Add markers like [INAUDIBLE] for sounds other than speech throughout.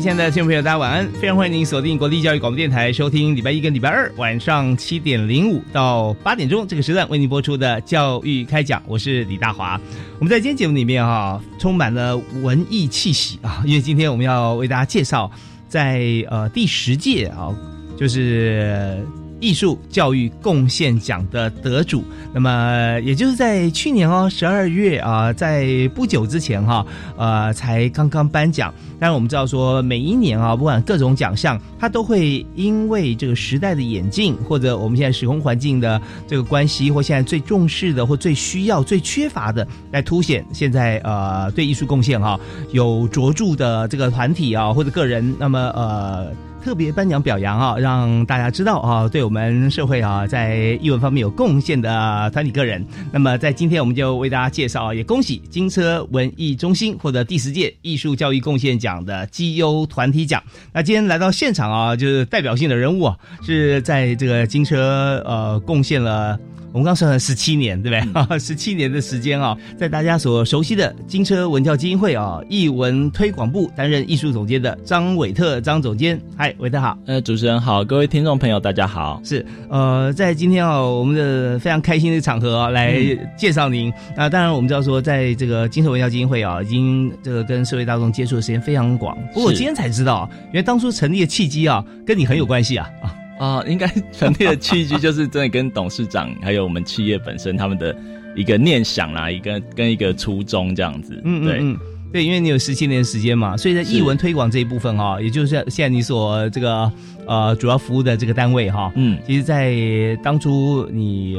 亲爱的听众朋友，大家晚安！非常欢迎您锁定国立教育广播电台，收听礼拜一跟礼拜二晚上七点零五到八点钟这个时段为您播出的教育开讲。我是李大华。我们在今天节目里面啊，充满了文艺气息啊，因为今天我们要为大家介绍在呃第十届啊，就是。艺术教育贡献奖的得主，那么也就是在去年哦，十二月啊，在不久之前哈，呃，才刚刚颁奖。但是我们知道说，每一年啊，不管各种奖项，它都会因为这个时代的演进，或者我们现在时空环境的这个关系，或现在最重视的，或最需要、最缺乏的，来凸显现在呃对艺术贡献哈有卓著的这个团体啊或者个人，那么呃。特别颁奖表扬啊，让大家知道啊，对我们社会啊，在译文方面有贡献的团体个人。那么在今天，我们就为大家介绍，也恭喜金车文艺中心获得第十届艺术教育贡献奖的绩优团体奖。那今天来到现场啊，就是代表性的人物啊，是在这个金车呃贡献了。我们刚算了十七年，对不对？[LAUGHS] 十七年的时间啊，在大家所熟悉的金车文教基金会啊，艺文推广部担任艺术总监的张伟特张总监，嗨，伟特好。呃，主持人好，各位听众朋友大家好。是呃，在今天啊，我们的非常开心的场合啊，来介绍您。那当然，我们知道说，在这个金车文教基金会啊，已经这个跟社会大众接触的时间非常广。不过我今天才知道，原来当初成立的契机啊，跟你很有关系啊啊。啊，应该 [LAUGHS] 传递的契机就是真的跟董事长还有我们企业本身他们的一个念想啦，一个跟一个初衷这样子。嗯嗯嗯，对，因为你有十七年时间嘛，所以在译文推广这一部分哈，也就是现在你所这个呃主要服务的这个单位哈，嗯，其实，在当初你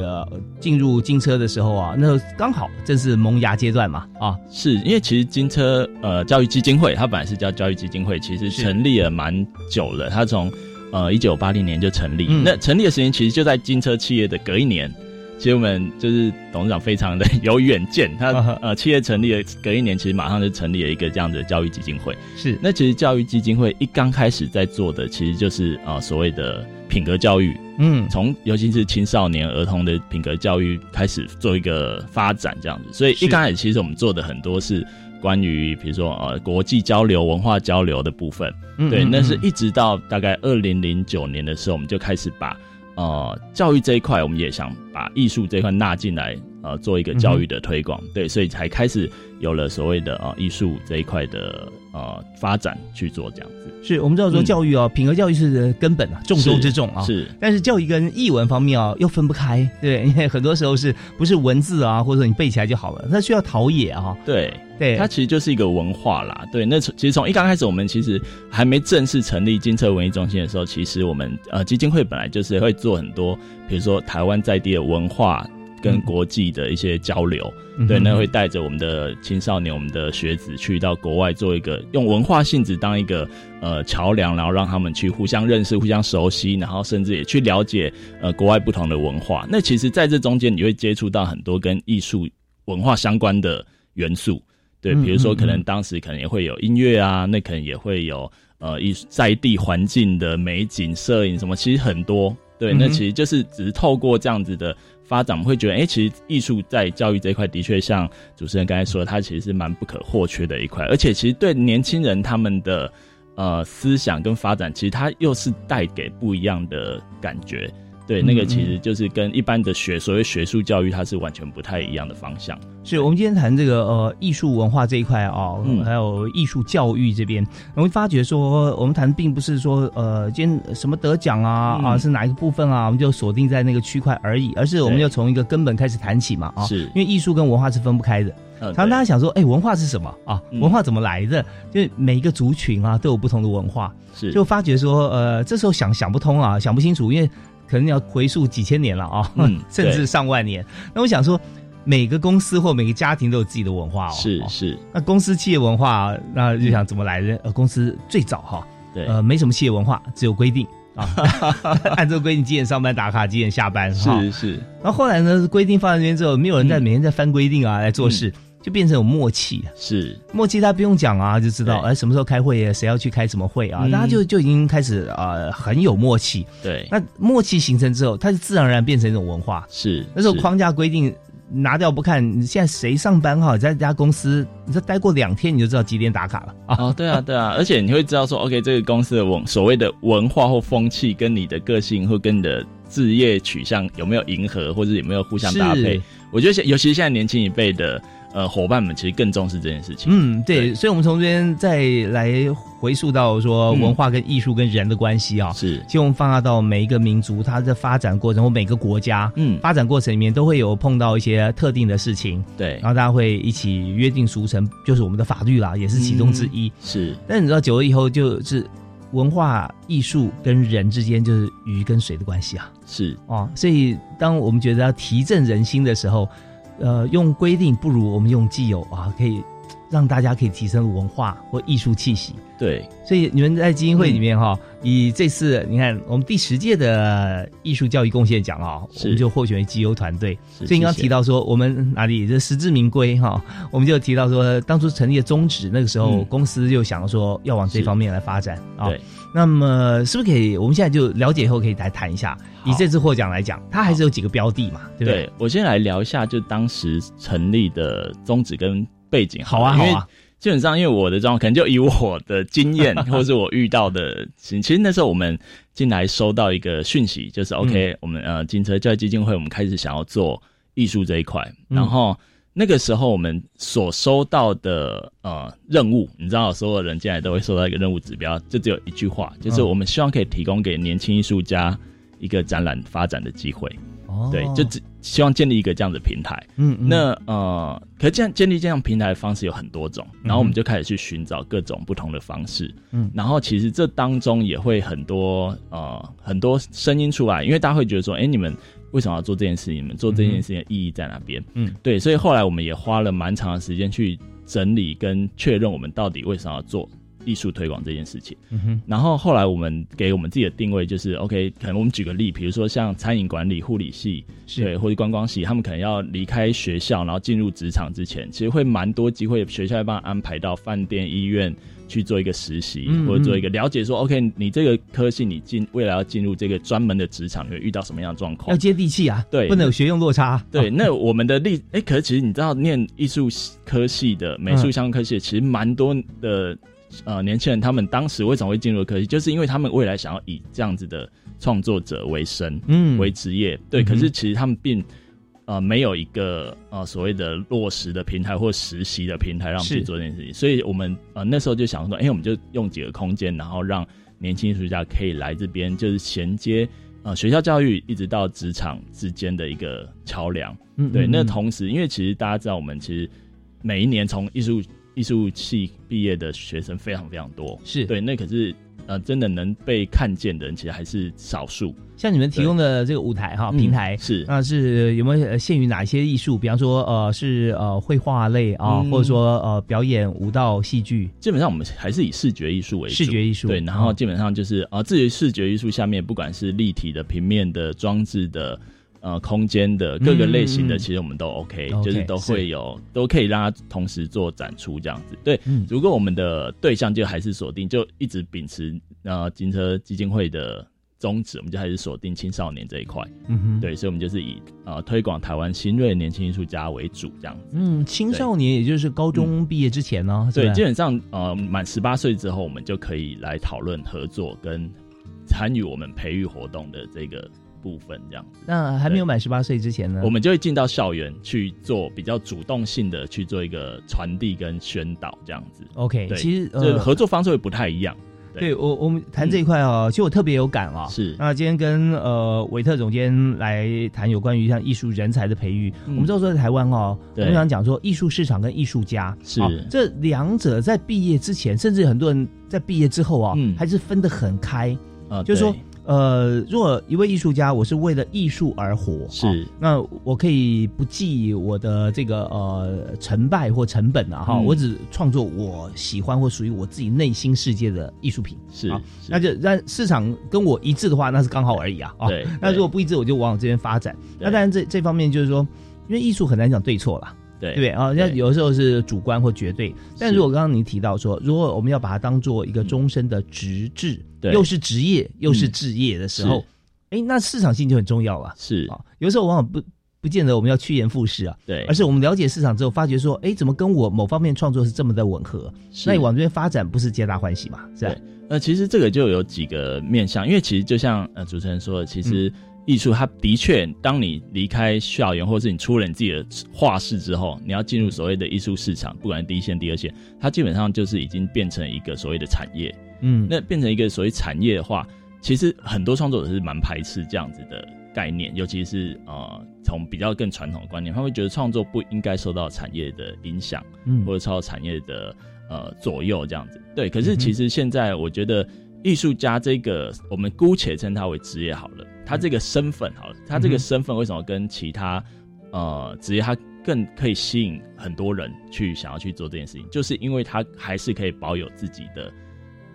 进入金车的时候啊，那刚好正是萌芽阶段嘛啊，是因为其实金车呃教育基金会它本来是叫教育基金会，其实成立了蛮久了，它从呃，一九八零年就成立，那成立的时间其实就在金车企业的隔一年。其实我们就是董事长非常的有远见，他呃企业成立了隔一年，其实马上就成立了一个这样子的教育基金会。是，那其实教育基金会一刚开始在做的，其实就是啊所谓的品格教育。嗯，从尤其是青少年儿童的品格教育开始做一个发展这样子。所以一刚开始其实我们做的很多是。关于比如说呃国际交流、文化交流的部分，对，那是一直到大概二零零九年的时候，我们就开始把呃教育这一块，我们也想把艺术这一块纳进来，呃，做一个教育的推广，对，所以才开始有了所谓的啊艺术这一块的呃发展去做这样子。是我们知道说教育啊，品格教育是根本啊，重中之重啊。是，但是教育跟译文方面啊又分不开，对，因为很多时候是不是文字啊，或者你背起来就好了，那需要陶冶啊。对。对，它其实就是一个文化啦。对，那其实从一刚开始，我们其实还没正式成立金策文艺中心的时候，其实我们呃基金会本来就是会做很多，比如说台湾在地的文化跟国际的一些交流。对，那会带着我们的青少年、我们的学子去到国外做一个用文化性质当一个呃桥梁，然后让他们去互相认识、互相熟悉，然后甚至也去了解呃国外不同的文化。那其实在这中间，你会接触到很多跟艺术文化相关的元素。对，比如说可能当时可能也会有音乐啊，那可能也会有呃一在地环境的美景、摄影什么，其实很多。对，那其实就是只是透过这样子的发展，我们会觉得，哎，其实艺术在教育这一块的确像主持人刚才说，它其实是蛮不可或缺的一块，而且其实对年轻人他们的呃思想跟发展，其实它又是带给不一样的感觉。对，那个嗯其实就是跟一般的学所谓学术教育，它是完全不太一样的方向。是我们今天谈这个呃艺术文化这一块啊、嗯还有艺术教育这边，我们发觉说，我们谈并不是说呃今天什么得奖啊、嗯啊是哪一个部分啊，我们就锁定在那个区块而已，而是我们要从一个根本开始谈起嘛啊，是因为艺术跟文化是分不开的。呃，常常大家想说，哎，文化是什么啊？嗯文化怎么来的？就是每一个族群啊都有不同的文化，是就发觉说，呃，这时候想想不通啊，想不清楚，因为可能要回溯几千年了啊，嗯 [LAUGHS] 甚至上万年。那我想说，每个公司或每个家庭都有自己的文化哦。哦是是，那公司企业文化，那就想怎么来的？呃，公司最早哈，对，呃，没什么企业文化，只有规定啊，按这个规定几点上班打卡，几点下班。是是，然后后来呢，规定放在那边之后，没有人在嗯每天在翻规定啊来做事，就变成有默契。是默契他不用讲啊，就知道对哎什么时候开会啊，谁要去开什么会啊，嗯大家就就已经开始呃很有默契。对，那默契形成之后，它就自然而然变成一种文化。是是那时候框架规定拿掉不看，你现在谁上班哈，在这家公司，你这待过两天，你就知道几点打卡了啊。哦，对啊，对啊，而且你会知道说，OK，这个公司的文所谓的文化或风气，跟你的个性或跟你的置业取向有没有迎合，或者有没有互相搭配？我觉得现，尤其是现在年轻一辈的呃伙伴们，其实更重视这件事情。嗯，对，对所以我们从这边再来回溯到说嗯文化跟艺术跟人的关系啊。是，其实我们放大到每一个民族，它的发展过程或每个国家嗯，发展过程里面，都会有碰到一些特定的事情，对然，后大家会一起约定俗成，就是我们的法律啦，也是其中之一。是但你知道，久了以后就是文化艺术跟人之间就是鱼跟水的关系啊。是，哦，所以当我们觉得要提振人心的时候，呃，用规定不如我们用既有啊，可以让大家可以提升文化或艺术气息。对，所以你们在基金会里面哈、以这次你看我们第十届的艺术教育贡献奖啊，是我们就获选为绩优团队。是所以你刚刚提到说我们哪里这实至名归哈、我们就提到说当初成立的宗旨，那个时候嗯公司就想说要往这方面来发展啊。对，那么是不是可以我们现在就了解以后可以来谈一下？以好这次获奖来讲，它还是有几个标的嘛，对不对？对我先来聊一下，就当时成立的宗旨跟背景了。好啊，因为好啊，基本上，因为我的状况，可能就以我的经验，[LAUGHS] 或是我遇到的情，其实那时候我们进来收到一个讯息，就是 OK，、我们呃金车教育基金会，我们开始想要做艺术这一块，嗯。然后那个时候我们所收到的呃任务，你知道，所有人进来都会收到一个任务指标，就只有一句话，就是嗯。我们希望可以提供给年轻艺术家一个展览发展的机会，哦对，就只希望建立一个这样的平台。嗯嗯那呃，可是这样建立这样平台的方式有很多种，然后我们就开始去寻找各种不同的方式，嗯然后其实这当中也会很多呃很多声音出来，因为大家会觉得说，哎，你们为什么要做这件事？你们做这件事情的意义在哪边？嗯，对，所以后来我们也花了蛮长的时间去整理跟确认我们到底为什么要做艺术推广这件事情。嗯哼然后后来我们给我们自己的定位就是，OK，可能我们举个例，比如说像餐饮管理、护理系，对，或者观光系，他们可能要离开学校，然后进入职场之前，其实会蛮多机会，学校会帮他安排到饭店、医院去做一个实习，嗯或者做一个了解说，OK，你这个科系你进未来要进入这个专门的职场，你会遇到什么样的状况要？接地气啊，对不能有学用落差。对，哦那我们的例，哎、可是其实你知道，念艺术科系的、美术相关科系的，其实蛮多的呃年轻人，他们当时为什么会进入科技，就是因为他们未来想要以这样子的创作者为生。嗯。为职业，对，嗯可是其实他们并呃没有一个呃所谓的落实的平台或实习的平台让我们去做这件事情，所以我们呃那时候就想说，哎、我们就用几个空间，然后让年轻艺术家可以来这边，就是衔接呃学校教育一直到职场之间的一个桥梁。对，嗯嗯嗯那同时，因为其实大家知道，我们其实每一年从艺术艺术系毕业的学生非常非常多，是对，那可是呃真的能被看见的人，其实还是少数。像你们提供的这个舞台哈嗯平台。是那是有没有呃限于哪一些艺术？比方说，呃，是呃绘画类啊，嗯或者说呃表演、舞蹈、戏剧、基本上我们还是以视觉艺术为主，视觉艺术。对，然后哦基本上就是啊，至于视觉艺术下面，不管是立体的、平面的、装置的。呃，空间的各个类型的，其实我们都 OK，, 就是都会有，都可以让它同时做展出这样子。对，嗯如果我们的对象就还是锁定，就一直秉持呃金车基金会的宗旨，我们就还是锁定青少年这一块。嗯哼，对，所以我们就是以呃推广台湾新锐年轻艺术家为主这样子。嗯，青少年也就是高中毕业之前呢，是对，吧基本上呃满十八岁之后，我们就可以来讨论合作跟参与我们培育活动的这个部分这样子。那还没有满十八岁之前呢？我们就会进到校园去做比较主动性的去做一个传递跟宣导这样子。OK，对其实呃，合作方式会不太一样。对我我们谈这一块哦，其实我特别有感啊。是那今天跟呃韦特总监来谈有关于像艺术人才的培育，嗯我们知道说在台湾哦，我对们想讲说艺术市场跟艺术家是啊这两者在毕业之前，甚至很多人在毕业之后啊，嗯还是分得很开。啊，就是说对，呃，如果一位艺术家，我是为了艺术而活，是啊那我可以不计我的这个呃成败或成本啊，哈、嗯我只创作我喜欢或属于我自己内心世界的艺术品。是那就让市场跟我一致的话，那是刚好而已啊。啊对那如果不一致，我就往这边发展。那当然这这方面就是说，因为艺术很难讲对错啦，对对啊？那对有的时候是主观或绝对。但如果刚刚你提到说，如果我们要把它当做一个终身的职志，对又是职业又是嗯置业的时候是，哎、那市场性就很重要了。是啊，有时候往往不不见得我们要趋炎附势啊，对，而是我们了解市场之后，发觉说，哎，怎么跟我某方面创作是这么的吻合？那你往这边发展，不是皆大欢喜嘛？是吧对？呃，其实这个就有几个面向，因为其实就像呃主持人说的，其嗯实艺术它的确，当你离开校园，或是你出了你自己的画室之后，你要进入所谓的艺术市场，不管是第一线、第二线，它基本上就是已经变成一个所谓的产业。嗯，那变成一个所谓产业的话，其实很多创作者是蛮排斥这样子的概念，尤其是呃从比较更传统的观念，他会觉得创作不应该受到产业的影响。嗯或者受到产业的呃左右这样子。对，可是其实现在我觉得艺术家这个，我们姑且称他为职业好了，他这个身份好了，他这个身份为什么跟其他呃职业他更可以吸引很多人去想要去做这件事情，就是因为他还是可以保有自己的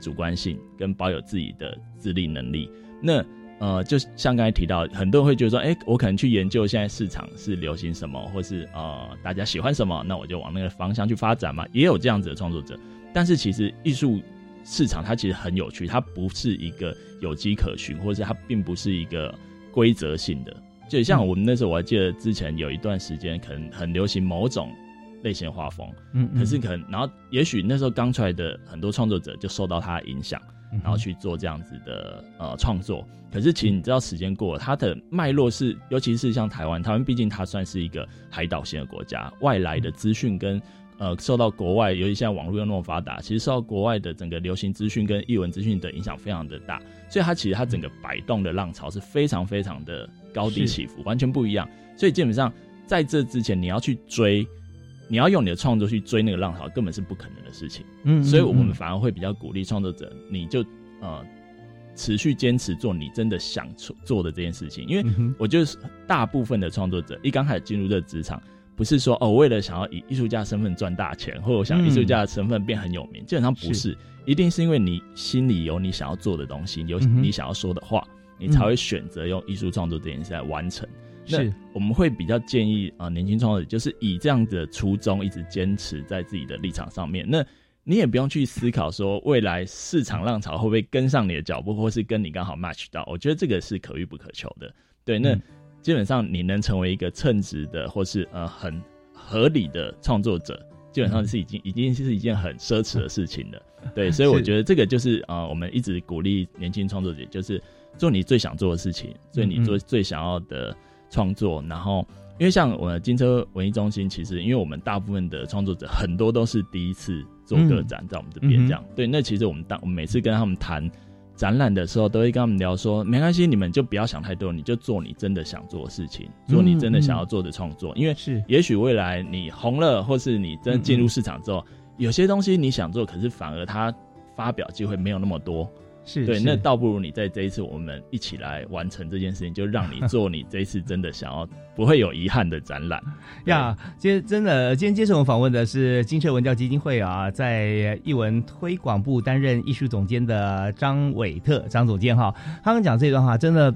主观性，跟保有自己的自立能力。那呃，就像刚才提到，很多人会觉得说，哎、我可能去研究现在市场是流行什么，或是呃大家喜欢什么，那我就往那个方向去发展嘛。也有这样子的创作者，但是其实艺术市场它其实很有趣，它不是一个有迹可循，或者是它并不是一个规则性的。就像我们那时候，我还记得之前有一段时间，可能很流行某种类型的画风，嗯，嗯可是可能，然后也许那时候刚出来的很多创作者就受到他的影响，嗯然后去做这样子的呃创作。可是其实你知道，时间过了，它的脉络是，尤其是像台湾，台湾毕竟它算是一个海岛型的国家，外来的资讯跟呃受到国外，尤其现在网络又那么发达，其实受到国外的整个流行资讯跟译文资讯的影响非常的大，所以它其实它整个摆动的浪潮是非常非常的高低起伏，完全不一样。所以基本上在这之前，你要去追。你要用你的创作去追那个浪潮，根本是不可能的事情。嗯，嗯所以我们嗯。反而会比较鼓励创作者，你就呃持续坚持做你真的想做做的这件事情，因为我觉得大部分的创作者一刚开始进入这个职场，不是说哦为了想要以艺术家的身份赚大钱，或者我想嗯艺术家的身份变很有名，基本上不是，一定是因为你心里有你想要做的东西，有你想要说的话，你才会选择用艺术创作这件事来完成。那是我们会比较建议啊、呃年轻创作者就是以这样的初衷一直坚持在自己的立场上面。那你也不用去思考说未来市场浪潮会不会跟上你的脚步，或是跟你刚好 match 到。我觉得这个是可遇不可求的。对，那嗯基本上你能成为一个称职的或是呃很合理的创作者，基本上是已经已经是一件很奢侈的事情了。[LAUGHS] 对，所以我觉得这个就是呃，我们一直鼓励年轻创作者，就是做你最想做的事情，做你做最想要的创作。然后，因为像我们金车文艺中心，其实因为我们大部分的创作者很多都是第一次做个展，在我们这边嗯这样。对，那其实我们当我们每次跟他们谈展览的时候，都会跟他们聊说，没关系，你们就不要想太多，你就做你真的想做的事情，做你真的想要做的创作，因为是也许未来你红了，或是你真的进入市场之后，有些东西你想做，可是反而它发表机会没有那么多。对，是对那倒不如你在这一次我们一起来完成这件事情，就让你做你这一次真的想要不会有遗憾的展览。呀，今天真的，今天接受我们访问的是金社文教基金会啊，在艺文推广部担任艺术总监的张伟特张总监哈。他们讲这段话，真的。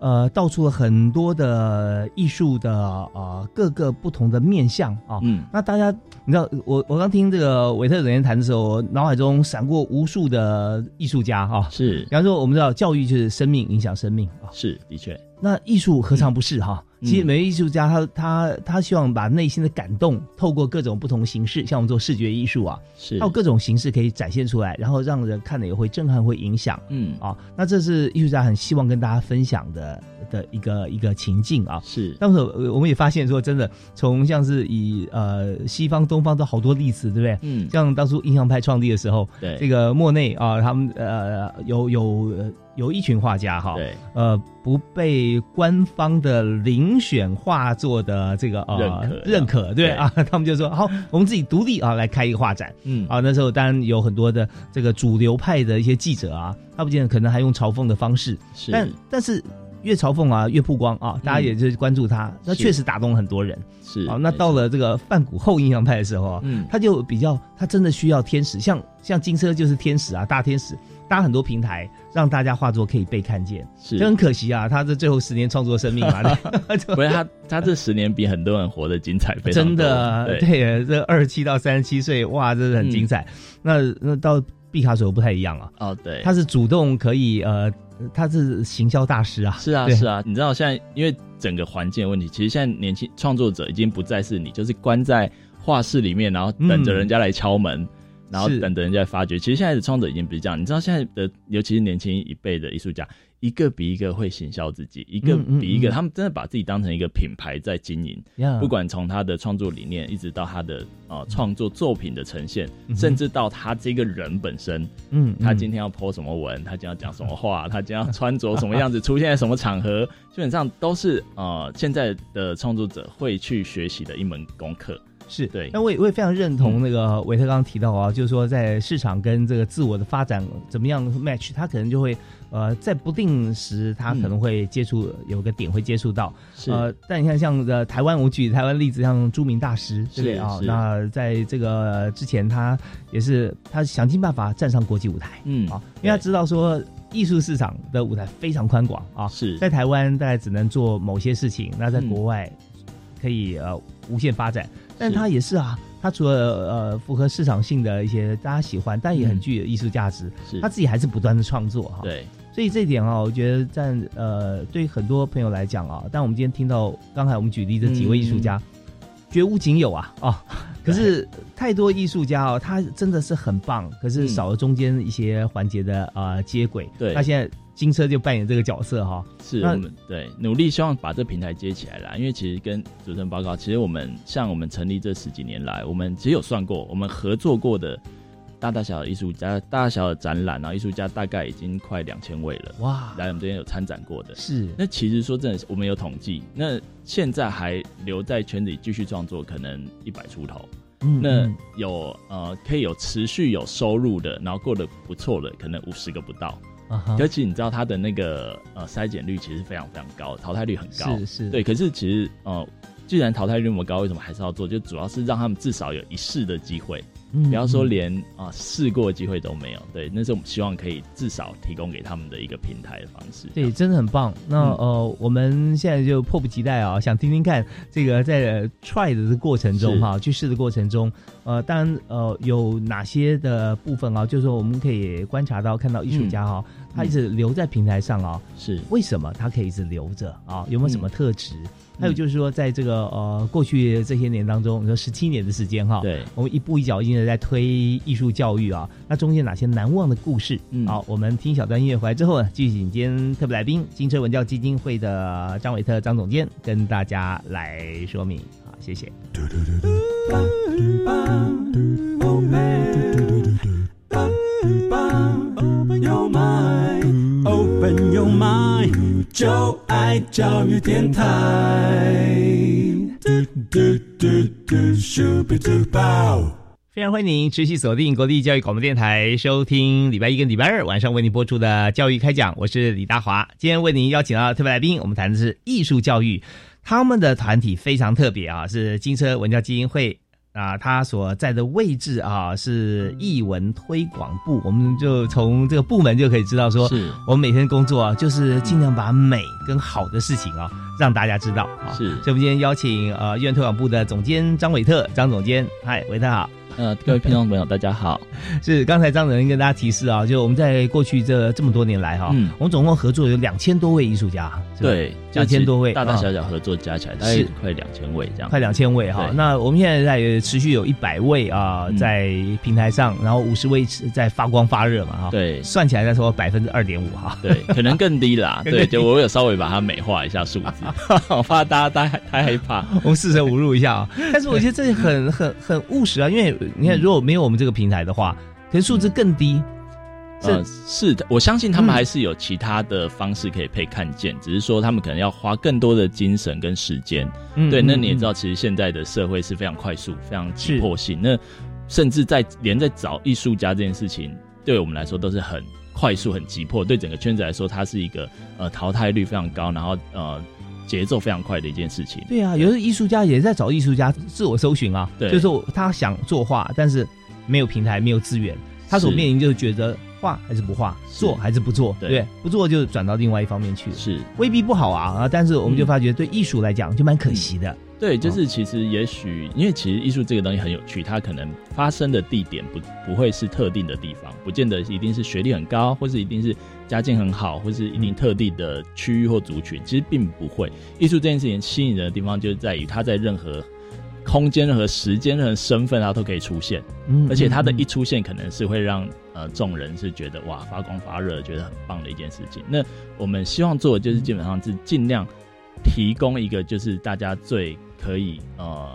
呃，道出了很多的艺术的呃各个不同的面相啊。嗯，那大家，你知道，我我刚听这个韦特总监谈的时候，我脑海中闪过无数的艺术家啊。是比方说，我们知道教育就是生命影响生命啊。是，的确，那艺术何尝不是哈？其实每位艺术家他他他希望把内心的感动透过各种不同形式，像我们做视觉艺术啊，是还有各种形式可以展现出来，然后让人看了也会震撼，会影响。嗯啊，那这是艺术家很希望跟大家分享的的一个一个情境啊。是但是呃我们也发现说，真的从像是以呃西方、东方都好多例子，对不对？嗯像当初印象派创立的时候，对这个莫内啊，他们呃有有呃有一群画家哈，对。呃不被官方的遴选画作的这个呃认可认可，对对。啊，[LAUGHS] 他们就说好，我们自己独立啊来开一个画展。嗯。啊，那时候当然有很多的这个主流派的一些记者啊，他不见得可能还用嘲讽的方式，是。但但是越嘲讽啊越曝光啊，大家也就是关注他，那是。确实打动了很多人。是啊，那到了这个梵谷后印象派的时候啊，嗯。他就比较他真的需要天使，像像金车就是天使啊，大天使搭很多平台让大家画作可以被看见，是。就很可惜啊，他这最后十年创作生命嘛，对 [LAUGHS] [LAUGHS] 不是他，他这十年比很多人活得精彩，非常真的对。对，这二十七到三十七岁，哇，真的很精彩。那那到毕卡索不太一样啊，哦对，他是主动可以呃，他是行销大师啊，是啊是啊，你知道现在因为整个环境的问题，其实现在年轻创作者已经不再是你就是关在画室里面，然后等着人家来敲门。然后是。等着人家来发掘，其实现在的创作者已经不是这样。你知道现在的，尤其是年轻一辈的艺术家，一个比一个会行销自己，一个比一个，嗯他们真的把自己当成一个品牌在经营。呀不管从他的创作理念，一直到他的呃创作作品的呈现，嗯甚至到他这个人本身，嗯，他嗯今天要 po 什么文，他今天要讲什么话，[LAUGHS] 他今天要穿着什么样子，出现在什么场合，[LAUGHS] 基本上都是呃现在的创作者会去学习的一门功课。是对。那我也我也非常认同那个韦特刚刚提到啊，就是说在市场跟这个自我的发展怎么样 match，他可能就会呃在不定时他可能会接触、有个点会接触到，是。呃，但你看像呃台湾，我举台湾例子，像朱明大师，对不对啊？那在这个之前，他也是他想尽办法站上国际舞台嗯啊，因为他知道说艺术市场的舞台非常宽广啊，是。在台湾大概只能做某些事情，那在嗯。国外可以呃无限发展，但是他也是啊。他除了呃符合市场性的一些大家喜欢，但也很嗯具有艺术价值，是他自己还是不断的创作哈。对所以这一点啊，我觉得在呃，对于很多朋友来讲啊，但我们今天听到刚才我们举例这几位艺术家，绝无仅有啊啊！[LAUGHS] 可是太多艺术家哦，他真的是很棒，可是嗯少了中间一些环节的呃接轨。对他现在金车就扮演这个角色哈。是我们对努力希望把这平台接起来啦。因为其实跟主持人报告，其实我们像我们成立这十几年来，我们其实有算过，我们合作过的大大小小的艺术家、大大小小的展览，然后艺术家大概已经快两千位了。哇，来我们这边有参展过的，是那其实说真的，我们有统计，那现在还留在圈子里继续创作，可能一百出头。嗯那嗯有呃可以有持续有收入的，然后过得不错的，可能五十个不到。尤其你知道它的那个呃筛检率其实非常非常高，淘汰率很高。是是，对，可是其实呃，既然淘汰率那么高，为什么还是要做？就主要是让他们至少有一试的机会，嗯，不要说嗯连啊试过的机会都没有。对，那是我们希望可以至少提供给他们的一个平台的方式。对，真的很棒。那、嗯呃，我们现在就迫不及待啊，想听听看这个在呃 try 的过程中是哈，去试的过程中，呃，当然呃有哪些的部分啊，就是说我们可以观察到看到艺术家哈、他一直留在平台上啊，是为什么他可以一直留着啊？有没有什么特质？嗯还有就是说，在这个呃过去这些年当中，你说十七年的时间哈，对，我们一步一脚印的在推艺术教育啊，那中间哪些难忘的故事？嗯好，我们听小段音乐回来之后呢，继续请今天特别来宾金车文教基金会的张伟特张总监跟大家来说明。好，谢谢。Open open your mind，就爱教育电台。嘟嘟嘟嘟，Super Duper。非常欢迎您持续锁定国立教育广播电台，收听礼拜一跟礼拜二晚上为您播出的教育开讲，我是李大华。今天为您邀请到特别来宾，我们谈的是艺术教育，他们的团体非常特别啊，是金车文教基金会。啊，他所在的位置啊是艺文推广部，我们就从这个部门就可以知道说，是。我们每天工作啊，就是尽量把美跟好的事情啊，让大家知道啊。是。所以我们今天邀请呃艺文推广部的总监张伟特张总监，嗨，伟特好。呃，各位听众朋友，大家好。[LAUGHS] 是刚才张主任跟大家提示啊，就我们在过去这这么多年来哈、嗯。我们总共合作有两千多位艺术家，对，两千多位，啊大大小小合作加起来大概是快两千位这样。快两千位哈。那我们现在在持续有一百位啊、嗯在平台上，然后五十位在发光发热嘛哈。，对算起来再说百分之二点五哈。对，可能更低啦。[LAUGHS] 对，就我有稍微把它美化一下数字，[LAUGHS] 我怕大家太太害怕。我们四舍五入一下啊，[LAUGHS] 但是我觉得这很很很务实啊，因为你看，如果没有我们这个平台的话，可能数字更低。呃，是的，我相信他嗯们还是有其他的方式可以被看见，只是说他们可能要花更多的精神跟时间。嗯对，那你也知，嗯道，其实现在的社会是非常快速、非常急迫性。那甚至在连在找艺术家这件事情，对我们来说都是很快速、很急迫。对整个圈子来说，它是一个呃淘汰率非常高，然后呃节奏非常快的一件事情。对啊，有的艺术家也在找艺术家自我搜寻啊，对就是他想作画，但是没有平台，没有资源，他所面临就是觉得画还是不画，做还是不做，对对不做就转到另外一方面去了。是未必不好啊啊！但是我们就嗯发觉，对艺术来讲就蛮可惜的。对，就是其实也许，因为其实艺术这个东西很有趣，它可能发生的地点不不会是特定的地方，不见得一定是学历很高，或是一定是家境很好，或是一定特定的区域或族群，其实并不会。艺术这件事情吸引人的地方，就是在于它在任何空间、任何时间、和身份，它都可以出现，嗯而且它的嗯一出现，可能是会让呃众人是觉得哇发光发热，觉得很棒的一件事情。那我们希望做的就是基本上是尽量提供一个就是大家最可以呃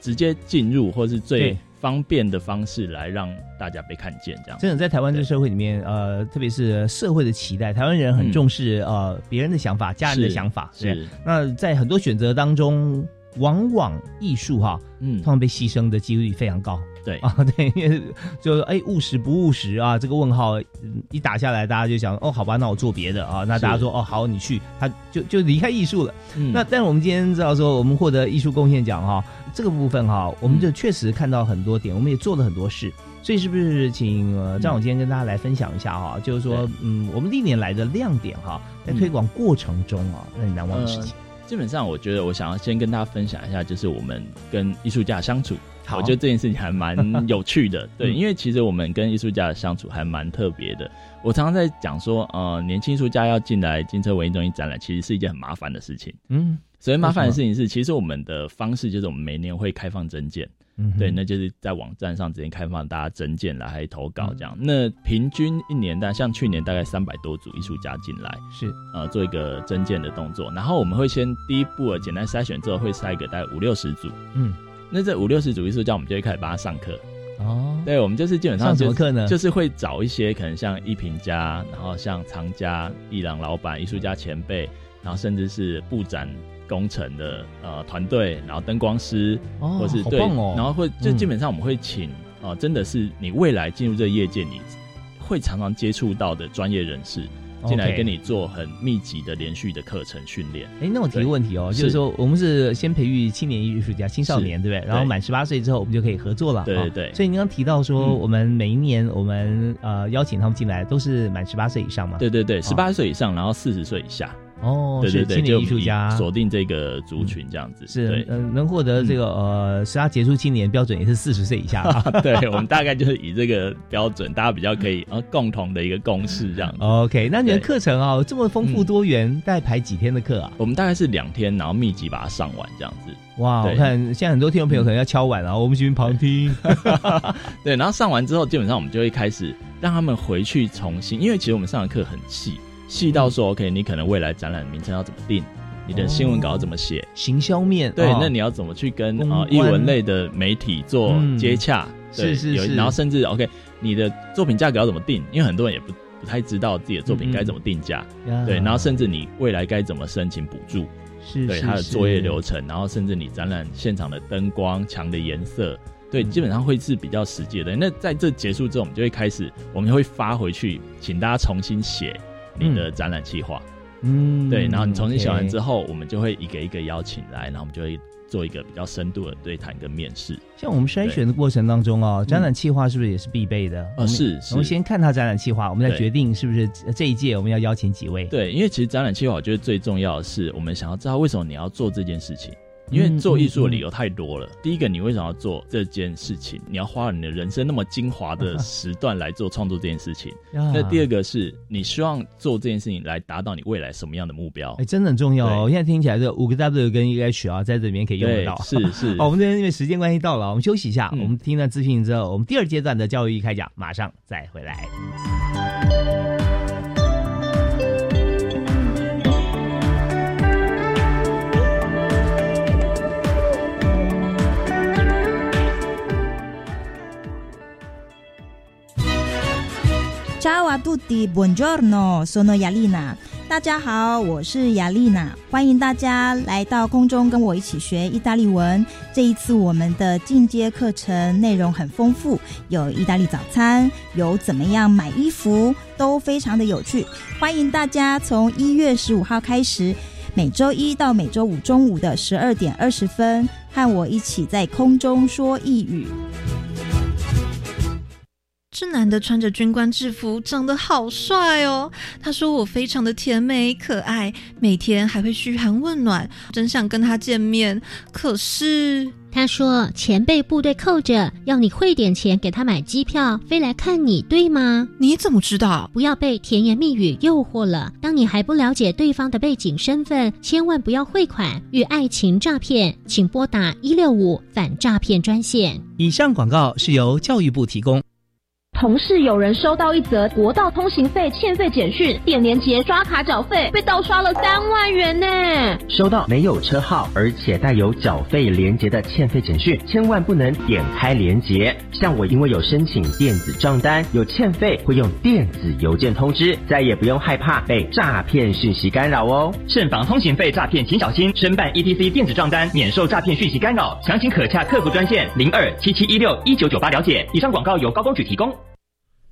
直接进入或是最方便的方式来让大家被看见，这样。真的在台湾这个社会里面，呃，特别是社会的期待，台湾人很嗯重视、呃别人的想法、家人的想法。对是，那在很多选择当中，往往艺术哈，嗯通，常被牺牲的几率非常高。对，啊，[LAUGHS] 对，因为就是哎务实不务实啊，这个问号嗯一打下来，大家就想哦，好吧，那我做别的啊，那大家说哦好，你去，他就就离开艺术了。嗯那但我们今天知道说，我们获得艺术贡献奖哈，这个部分哈，我们就确实看到很多点，我们也做了很多事。所以是不是请呃张总监跟大家来分享一下哈？就是说，嗯，我们历年来的亮点哈，在推广过程中啊，让你难忘的事情。基本上，我觉得我想要先跟大家分享一下，就是我们跟艺术家相处。我觉得这件事情还蛮有趣的，[LAUGHS] 对，嗯因为其实我们跟艺术家的相处还蛮特别的。我常常在讲说，呃，年轻艺术家要进来金车文艺中心展览，其实是一件很麻烦的事情。嗯所以麻烦的事情是，其实我们的方式就是我们每年会开放征件，嗯，对，那就是在网站上直接开放大家征件来投稿嗯这样。那平均一年大像去年大概三百多组艺术家进来，是呃，做一个征件的动作。然后我们会先第一步的简单筛选之后，会筛个大概五六十组。嗯那这五六十组艺术家，我们就会开始帮他上课。哦，对，我们就是基本上上什么课呢？就是会找一些可能像艺评家，然后像藏家、艺廊老板、艺术家前辈，然后甚至是布展工程的呃团队，然后灯光师，哦或是对，哦，然后会就嗯。基本上我们会请呃，真的是你未来进入这个业界，你会常常接触到的专业人士进来跟你做很密集的连续的课程训练。哎，那我提个问题哦，对就是。说我们是先培育青年艺术家、青少年，对不对？然后满十八岁之后，我们就可以合作了。哦对对对。所以您刚提到说，嗯我们每一年我们呃邀请他们进来，都是满十八岁以上嘛？对对对，十八岁以上，然后四十岁以下，哦，对对对，是青就年艺术家锁定这个族群这样子。是对，嗯嗯、能获得这个呃十八杰出青年标准也是四十岁以下啊。[LAUGHS] 对，我们大概就是以这个标准，大家比较可以呃共同的一个共识这样子。OK，那你的课程啊这么丰富嗯多元，大概排几天的课啊？我们大概是两天，然后密集把它上完这样子。哇，我看现在很多听众朋友可能要敲碗啊，我们喜欢旁听。[LAUGHS] 对，然后上完之后，基本上我们就会开始让他们回去重新，因为其实我们上的课很细，细到说 OK，你可能未来展览名称要怎么定，你的新闻稿要怎么写，行销面对，哦那你要怎么去跟公呃艺关文类的媒体做嗯接洽？是是是然后甚至 OK，你的作品价格要怎么定？因为很多人也不不太知道自己的作品该怎么定价，呀对，然后甚至你未来该怎么申请补助，是是是它的作业流程，然后甚至你展览现场的灯光、墙的颜色，对，嗯基本上会是比较实际的。那在这结束之后，我们就会开始，我们会发回去，请大家重新写你的展览计划。嗯对，然后你重新写完之后，后，我们就会一个一个邀请来，然后我们就会做一个比较深度的对谈跟面试。像我们筛选的过程当中哦，展览计划是不是也是必备的？是我们先看他展览计划，我们再决定是不是这一届我们要邀请几位。对，因为其实展览计划，我觉得最重要的是，我们想要知道为什么你要做这件事情。因为做艺术的理由太多了。第一个，你为什么要做这件事情？你要花你的人生那么精华的时段来做创作这件事情。那第二个是你希望做这件事情来达到你未来什么样的目标？哎，真的很重要哦。现在听起来这五个 W 跟一个 H 啊，在这里面可以用得到。是是。好，我们这边因为时间关系到了，我们休息一下。我们听了资讯之后，我们第二阶段的教育一开讲，马上再回来。查瓦杜迪，Buongiorno，sono Yalina。大家好，我是雅丽娜，欢迎大家来到空中跟我一起学意大利文。这一次我们的进阶课程内容很丰富，有意大利早餐，有怎么样买衣服，都非常的有趣。欢迎大家从一月十五号开始，每周一到每周五中午的十二点二十分，和我一起在空中说一语。这男的穿着军官制服，长得好帅哦。他说我非常的甜美可爱，每天还会嘘寒问暖，真想跟他见面。可是他说钱被部队扣着，要你汇点钱给他买机票飞来看你，对吗？你怎么知道？不要被甜言蜜语诱惑了。当你还不了解对方的背景身份，千万不要汇款与爱情诈骗，请拨打一六五反诈骗专线。以上广告是由教育部提供。同事有人收到一则国道通行费欠费简讯，点连结刷卡缴费，被盗刷了三万元呢。收到没有车号而且带有缴费连结的欠费简讯，千万不能点开连结。像我因为有申请电子账单，有欠费会用电子邮件通知，再也不用害怕被诈骗讯息干扰哦。慎防通行费诈骗，请小心。申办 ETC 电子账单，免受诈骗讯息干扰。详情可洽客服专线零二七七一六一九九八了解。以上广告由高工举提供。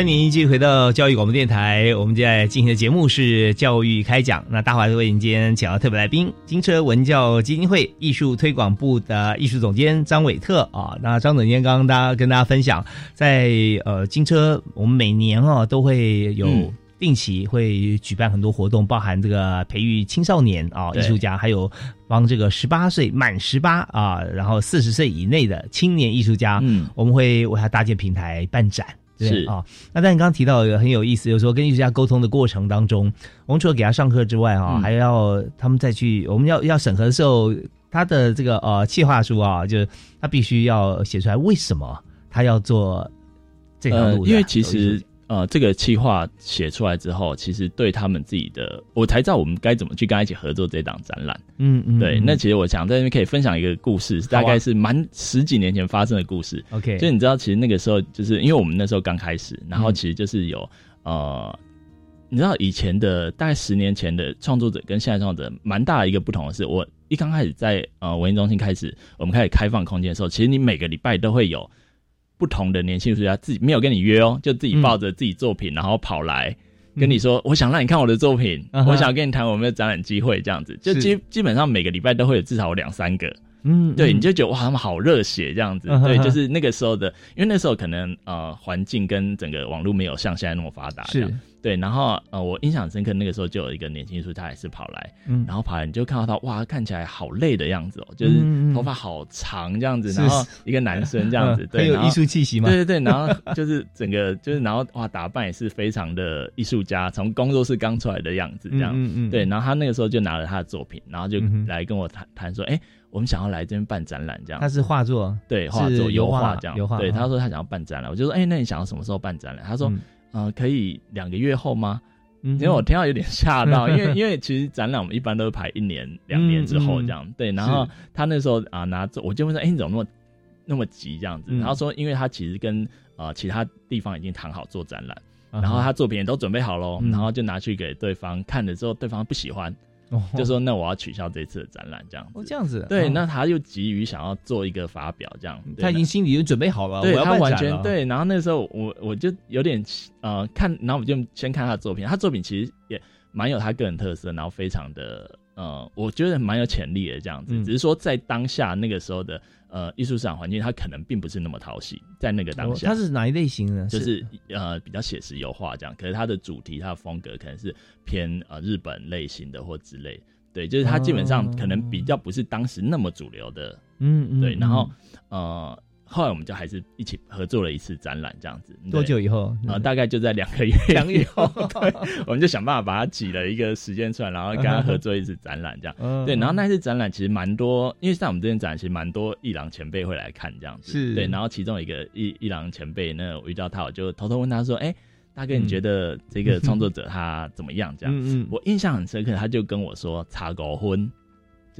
欢迎您继续回到教育广播电台，我们现在进行的节目是教育开讲。那大华为您今天请到特别来宾，金车文教基金会艺术推广部的艺术总监张伟特啊。那张总监刚刚大家跟大家分享，在呃金车，我们每年啊都会有。定期会举办很多活动，包含这个培育青少年啊艺术家，还有帮这个十八岁满十八啊，然后四十岁以内的青年艺术家，嗯，我们会为他搭建平台办展，是啊。那但你刚刚提到一个很有意思，就是说跟艺术家沟通的过程当中，我们除了给他上课之外，哈，还要他们再去，我们要要审核的时候，他的这个呃企划书啊，就是他必须要写出来为什么他要做这条路，因为其实。呃，这个企划写出来之后，其实对他们自己的，我才知道我们该怎么去跟他一起合作这档展览。嗯嗯，对。那其实我想在那边可以分享一个故事，大概是蛮十几年前发生的故事。OK，就你知道，其实那个时候就是因为我们那时候刚开始，然后其实就是有呃，你知道以前的大概十年前的创作者跟现在创作者蛮大的一个不同的是，我一刚开始在呃文艺中心开始，我们开始开放空间的时候，其实你每个礼拜都会有。不同的年轻艺术家自己没有跟你约哦，就自己抱着自己作品，然后跑来跟你说：“我想让你看我的作品，我想跟你谈我们的展览机会。”这样子，就基基本上每个礼拜都会有至少有两三个。嗯，对，你就觉得哇，他们好热血这样子。对，就是那个时候的，因为那时候可能呃环境跟整个网络没有像现在那么发达。是。对，然后呃，我印象深刻，那个时候就有一个年轻艺术家也是跑来，嗯，然后跑来你就看到他，哇，看起来好累的样子哦，就是头发好长这样子，然后一个男生这样子，对，有艺术气息嘛？对对对，然后就是整个就是，然后哇，打扮也是非常的艺术家，从工作室刚出来的样子这样，嗯嗯，对，然后他那个时候就拿了他的作品，然后就来跟我谈谈说，哎，我们想要来这边办展览这样，他是画作，对，画作油画这样，油画，对，他说他想要办展览，我就说，哎，那你想要什么时候办展览？他说。啊，可以两个月后吗？嗯因为我听到有点吓到，因为 [LAUGHS] 因为其实展览我们一般都是排一年、两年之后这样，对。然后他那时候啊拿着，我就问说：“哎、你怎么那么那么急这样子？”嗯然后说：“因为他其实跟呃其他地方已经谈好做展览，然后他作品也都准备好喽，嗯然后就拿去给对方看了之后，对方不喜欢，哦 [LAUGHS] 就说：那我要取消这次的展览这样子。哦这样子，对，哦那他又急于想要做一个发表，这样，他已经心里就准备好了，对我要他完全对。然后那时候我我就有点呃看，然后我就先看他的作品，他作品其实也蛮有他个人特色，然后非常的呃，我觉得蛮有潜力的这样子。嗯只是说在当下那个时候的呃艺术市场环境，它可能并不是那么讨喜，在那个当下。哦他是哪一类型呢？就是呃比较写实油画这样，可是它的主题、它的风格可能是偏呃日本类型的或之类，对，就是它基本上可能比较不是当时那么主流的，嗯嗯对，然后嗯呃后来我们就还是一起合作了一次展览这样子，多久以后？呃，大概就在两个月 [LAUGHS] 两个月以后，对，[LAUGHS] 我们就想办法把它挤了一个时间出来，然后跟他合作一次展览，这样。[LAUGHS] 嗯对，然后那次展览其实蛮多，因为在我们这边展览其实蛮多艺廊前辈会来看这样子，是对。然后其中一个艺艺廊前辈，那我遇到他，我就偷偷问他说：“哎、大哥，你觉得这个创作者他怎么样？”这样，嗯嗯我印象很深刻，他就跟我说：“差狗婚。”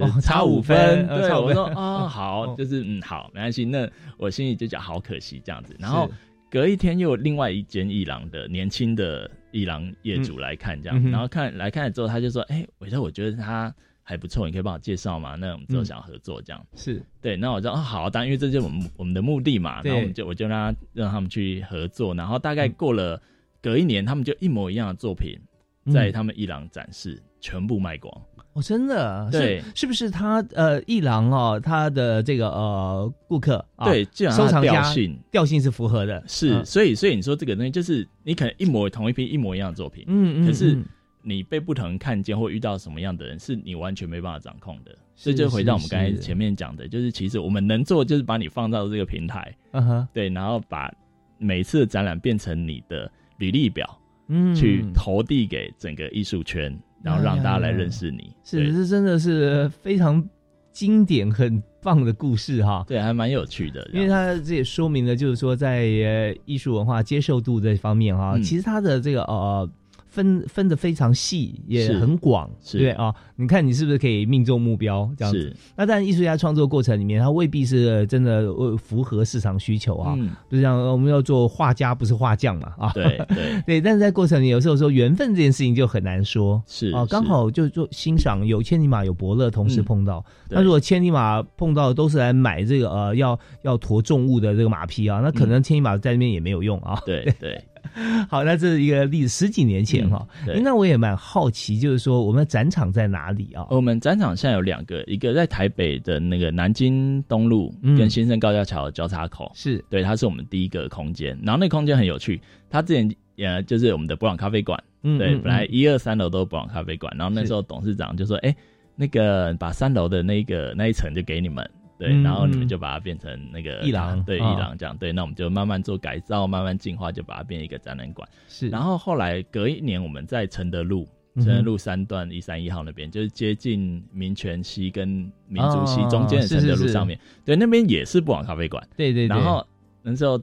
就哦是差五分分，对，呃差五分我说哦 [LAUGHS] 好，就是嗯好，没关系。那我心里就讲好可惜这样子。然后隔一天又有另外一间艺廊的年轻的艺廊业主来看这样，嗯然后看来看了之后，他就说：“哎、伟特，我觉得他还不错，你可以帮我介绍吗？那我们之后嗯想要合作这样。是对，那我就哦好，当然因为这就是我们我们的目的嘛，对然后我们就我就让他让他们去合作，然后大概过了隔一年，他们就一模一样的作品嗯在他们艺廊展示，全部卖光。哦，真的，对是是不是他呃一郎哦，他的这个呃顾客啊，对基本上收藏家调性调性是符合的，是，嗯所以所以你说这个东西就是你可能一模同一批一模一样的作品，嗯嗯可是嗯。你被不同人看见或遇到什么样的人，是你完全没办法掌控的。是这就回到我们刚才前面讲的，就是其实我们能做就是把你放到这个平台，嗯哼，对，然后把每次的展览变成你的履历表，嗯。去投递给整个艺术圈，然后让大家来认识你。是，对这真的是非常经典、很棒的故事哈。对，还蛮有趣的。因为它这也说明了，就是说在呃艺术文化接受度这方面哈，嗯其实它的这个呃分分的非常细，也是很广，是对啊。你看你是不是可以命中目标这样子是？那但艺术家创作过程里面，他未必是真的呃符合市场需求啊。嗯就像我们要做画家，不是画匠嘛啊。[LAUGHS] 对对对，但是在过程里，有时候说缘分这件事情就很难说。是啊，刚好就做欣赏有千里马有伯乐同时嗯碰到。对那如果千里马碰到都是来买这个呃要要驮重物的这个马匹啊，那可能千里马在那边也没有用啊。嗯对对，[LAUGHS] [LAUGHS] 好，那这是一个例子，十几年前哈、那我也蛮好奇，就是说我们的展场在哪里啊？我们展场现在有两个，一个在台北的那个南京东路嗯跟新生高架桥的交叉口，是。对，它是我们第一个空间。然后那空间很有趣，它之前呃就是我们的博朗咖啡馆，对，本来嗯一二三楼都是博朗咖啡馆，然后那时候董事长就说，哎、那个把三楼的那个那一层就给你们。对，嗯然后你们嗯。就把它变成那个艺廊对，艺啊廊这样，对，那我们就慢慢做改造，慢慢进化，就把它变成一个展览馆。是，然后后来隔一年，我们在承德路，承德路三段一三一号那边，就是接近民权西跟民族西哦中间的承德路上面，对，那边也是布朗咖啡馆。对对对，然后那时候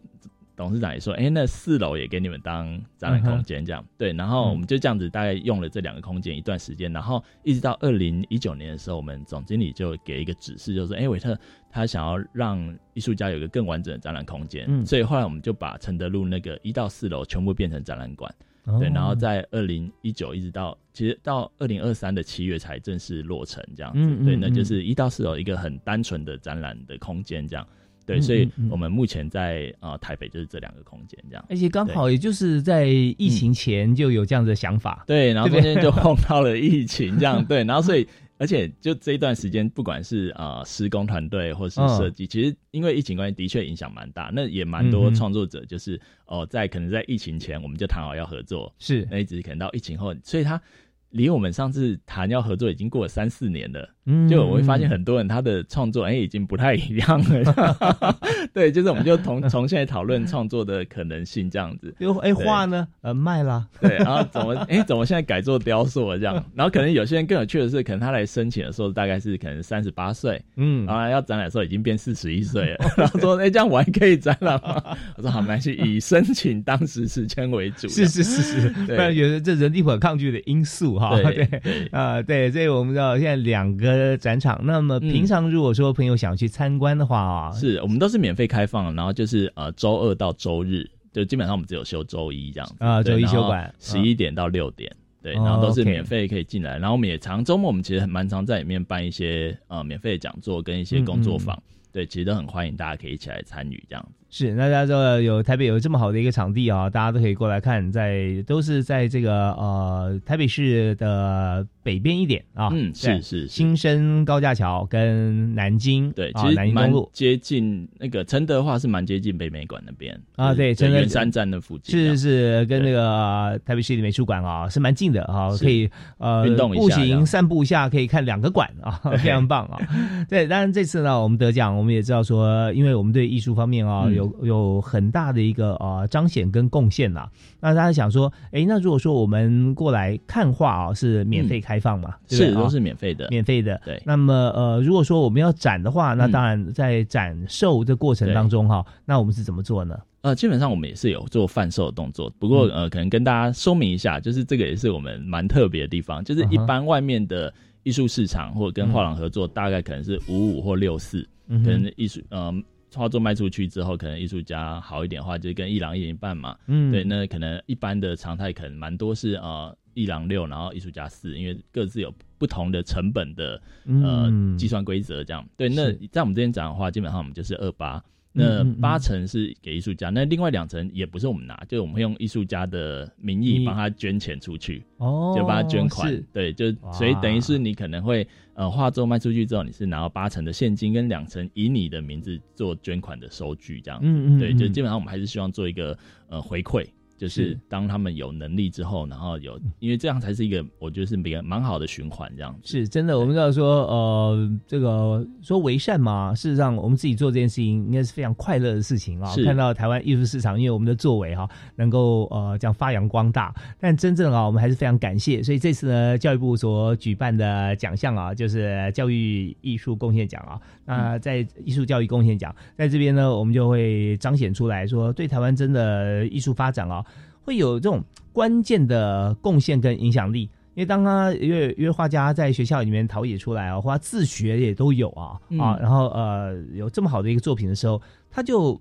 董事长也说，哎，那四楼也给你们当展览空间这样。对，然后我们就这样子大概用了这两个空间一段时间，然后一直到二零一九年的时候，我们总经理就给一个指示，就是说，哎，维特他想要让艺术家有一个更完整的展览空间，嗯所以后来我们就把承德路那个一到四楼全部变成展览馆。哦对，然后在二零一九一直到其实到二零二三的七月才正式落成这样子。对，嗯嗯那就嗯是一到四楼一个很单纯的展览的空间这样。对，嗯所以我们目前在呃台北就是这两个空间这样。而且刚好也就是在疫情前就有这样的想法。对，然后中间就碰到了疫情这样。[LAUGHS] 对，然后所以。而且就这一段时间，不管是呃施工团队或是嗯设计，其实因为疫情关系，的确影响蛮大。那也蛮多创作者就是哦、在可能在疫情前我们就谈好要合作，是那一直可能到疫情后，所以他离我们上次谈要合作已经过了三四年了，嗯就我会发现很多人他的创作哎、已经不太一样了，[LAUGHS] 对，就是我们就从从现在讨论创作的可能性这样子，[LAUGHS] 就哎画呢，呃卖啦，[LAUGHS] 对，然后怎么哎、怎么现在改做雕塑了这样，然后可能有些人更有趣的是，可能他来申请的时候大概是可能三十八岁，嗯，然后要展览的时候已经变四十一岁了，然后说哎、这样我还可以展览吗？我说好，没关系，以申请当时时间为主，是是是是，不对然有的这人力不可抗拒的因素哈。对对啊，对，所以我们知道现在两个展场，那么平常如果说朋友想去参观的话啊，是我们都是免费开放，然后就是呃周二到周日，就基本上我们只有休周一这样子啊周一休馆十一点到六点。对，哦然后都是免费可以进来，然后我们也常周末我们其实很蛮常在里面办一些呃免费的讲座跟一些工作坊，对，其实都很欢迎大家可以一起来参与这样子。是，那大家知道有台北有这么好的一个场地啊，大家都可以过来看，在都是在这个呃台北市的北边一点啊，嗯是是是。新生高架桥跟南京对，啊其实蛮南京东路。接近那个承德话是蛮接近北美馆那边啊，对，真真的圆山站的附近是是，是跟那个呃台北市立美术馆啊是蛮近的啊，可以呃运动一下步行散步一下可以看两个馆啊，[LAUGHS] 非常棒啊。对，当然这次呢我们得奖，我们也知道说，因为我们对艺术方面啊嗯有有很大的一个呃彰显跟贡献啦。那大家想说，哎，那如果说我们过来看画啊是免费开放嘛，是都是免费的，免费的。对。那么呃，如果说我们要展的话，那嗯。当然在展售的过程当中哈，那我们是怎么做呢？呃，基本上我们也是有做贩售的动作，不过、嗯。呃，可能跟大家说明一下，就是这个也是我们蛮特别的地方，就是一般外面的艺术市场或者跟画廊合作，大概可能是五五或六四、嗯哼。可能艺术呃画作卖出去之后，可能艺术家好一点的话，就跟一郎一人一半嘛，嗯对，那可能一般的常态可能蛮多是呃一郎六，然后艺术家四，因为各自有不同的成本的呃嗯计算规则这样。对，那在我们这边讲的话，基本上我们就是二八。那八成是给艺术家，那另外两成也不是我们拿，就是我们会用艺术家的名义帮他捐钱出去，哦就帮他捐款，对，就所以等于是你可能会呃画作卖出去之后，你是拿到八成的现金跟两成以你的名字做捐款的收据这样嗯嗯对就基本上我们还是希望做一个呃回馈。就是是当他们有能力之后，然后有，因为这样才是一个，我觉得是比较蛮好的循环，这样子。是真的，我们知道说，呃，这个说为善嘛，事实上我们自己做这件事情应该是非常快乐的事情啊。是看到台湾艺术市场，因为我们的作为哈、能够呃这样发扬光大，但真正啊，我们还是非常感谢。所以这次呢，教育部所举办的奖项啊，就是教育艺术贡献奖啊。那在艺术教育贡献奖，在这边呢，我们就会彰显出来说，对台湾真的艺术发展啊，会有这种关键的贡献跟影响力。因为当他因为因为画家在学校里面陶冶出来啊，或他自学也都有啊、嗯啊，然后呃有这么好的一个作品的时候，他就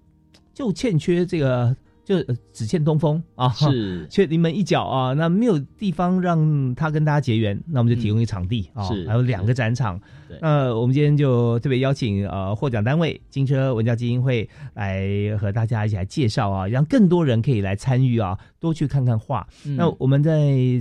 就欠缺这个就呃只欠东风啊，是 [LAUGHS] 缺临门一脚啊，那没有地方让他跟大家结缘，那我们就提供一个场地、啊，是还有两个展场。那我们今天就特别邀请呃获奖单位金车文教基金会来和大家一起来介绍啊，让更多人可以来参与啊，多去看看画。嗯那我们在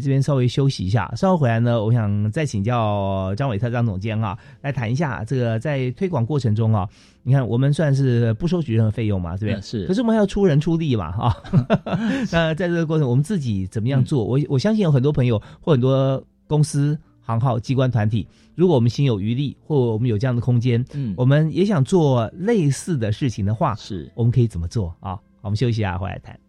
这边稍微休息一下，稍后回来呢，我想再请教张伟特张总监啊，来谈一下这个在推广过程中啊，你看我们算是不收取任何费用嘛，对不对？嗯是可是我们还要出人出力嘛，啊，[LAUGHS] 那在这个过程，我们自己怎么样做？我我相信有很多朋友或很多公司、行号、机关团体，如果我们心有余力，或我们有这样的空间，嗯我们也想做类似的事情的话，是我们可以怎么做啊？好我们休息一下，回来谈。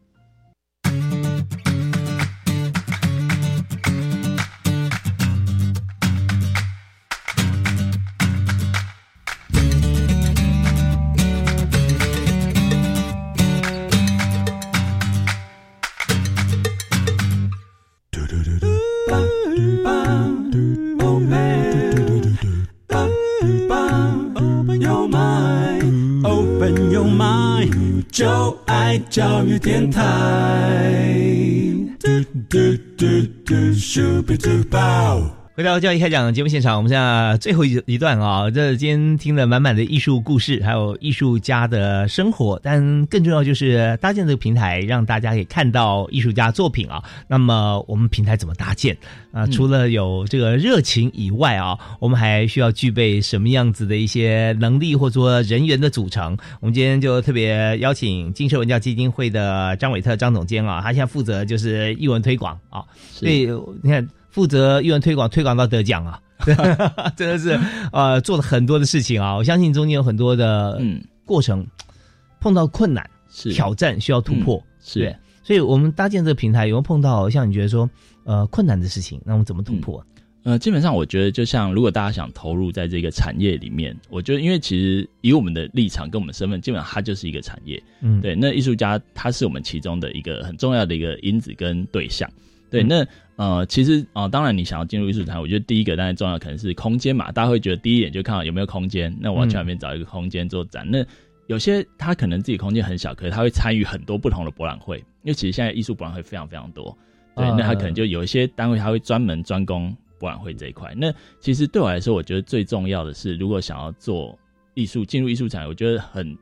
电台。回到教育开讲节目现场，我们现在最后一一段啊，这今天听了满满的艺术故事，还有艺术家的生活，但更重要就是搭建这个平台，让大家可以看到艺术家作品啊。那么我们平台怎么搭建啊？嗯除了有这个热情以外啊，我们还需要具备什么样子的一些能力，或者说人员的组成？我们今天就特别邀请金社文教基金会的张伟特张总监啊，他现在负责就是艺文推广啊，所以你看。负责艺文推广，推广到得奖啊，[LAUGHS] 真的是呃做了很多的事情啊。我相信中间有很多的嗯过程，碰到困难、是挑战需要突破，嗯是对。所以我们搭建这个平台，有没有碰到像你觉得说呃困难的事情？那我们怎么突破？呃，基本上我觉得，就像如果大家想投入在这个产业里面，我觉得，因为其实以我们的立场跟我们身份，基本上它就是一个产业。嗯对。那艺术家他是我们其中的一个很重要的一个因子跟对象。对。嗯那呃，其实啊、呃当然你想要进入艺术团，我觉得第一个当然重要可能是空间嘛，大家会觉得第一眼就看到有没有空间，那我要去那边找一个空间做展。那有些他可能自己空间很小，可是他会参与很多不同的博览会，因为其实现在艺术博览会非常非常多。对，啊那他可能就有一些单位，他会专门专攻博览会这一块。那其实对我来说，我觉得最重要的是，如果想要做艺术，进入艺术产业，我觉得很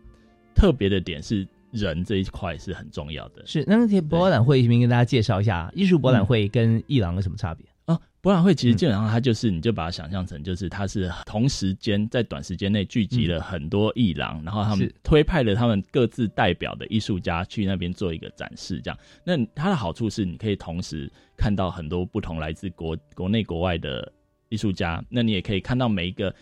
特别的点是人这一块是很重要的。是那那些博览会，先跟大家介绍一下，艺术博览会跟艺廊有什么差别？哦，博览会其实基本上它就是，你就把它想象成就是它是同时间在短时间内聚集了很多艺廊，然后他们推派了他们各自代表的艺术家去那边做一个展示，这样。那它的好处是你可以同时看到很多不同来自国国内国外的艺术家，那你也可以看到每一个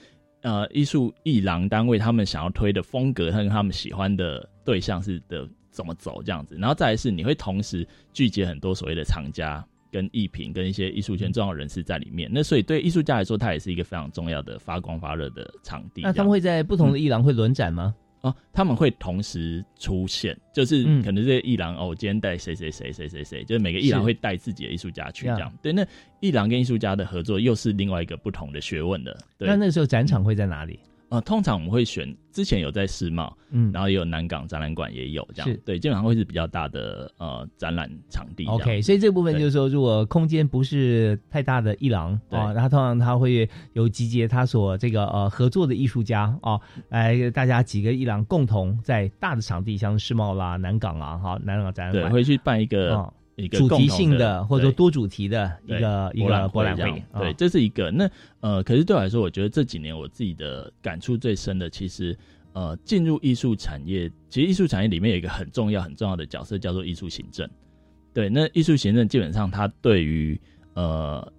呃艺术艺廊单位他们想要推的风格，跟他们喜欢的对象是的怎么走这样子，然后再来是你会同时聚集很多所谓的藏家。跟艺评跟一些艺术圈重要人士在里面，那所以对艺术家来说，它也是一个非常重要的发光发热的场地。那他们会在不同的艺廊会轮展吗？哦，他们会同时出现，就是嗯可能这个艺廊哦，我今天带谁谁谁谁谁谁，就是每个艺廊会带自己的艺术家去这样。对，那艺廊跟艺术家的合作又是另外一个不同的学问的。对，那那时候展场会在哪里？呃，通常我们会选之前有在世贸，嗯然后也有南港展览馆也有这样，对，基本上会是比较大的呃展览场地。OK，所以这部分就是说，如果空间不是太大的一廊对啊，然后通常他会有集结他所这个呃合作的艺术家啊，来大家几个一廊共同在大的场地，像世贸啦、南港啊，哈，南港展览对，馆会去办一个、哦一个主题性的或者说多主题的一个一个博览会，对，啊这是一个。那呃，可是对我来说，我觉得这几年我自己的感触最深的，其实呃，进入艺术产业，其实艺术产业里面有一个很重要很重要的角色，叫做艺术行政。对，那艺术行政基本上它对于呃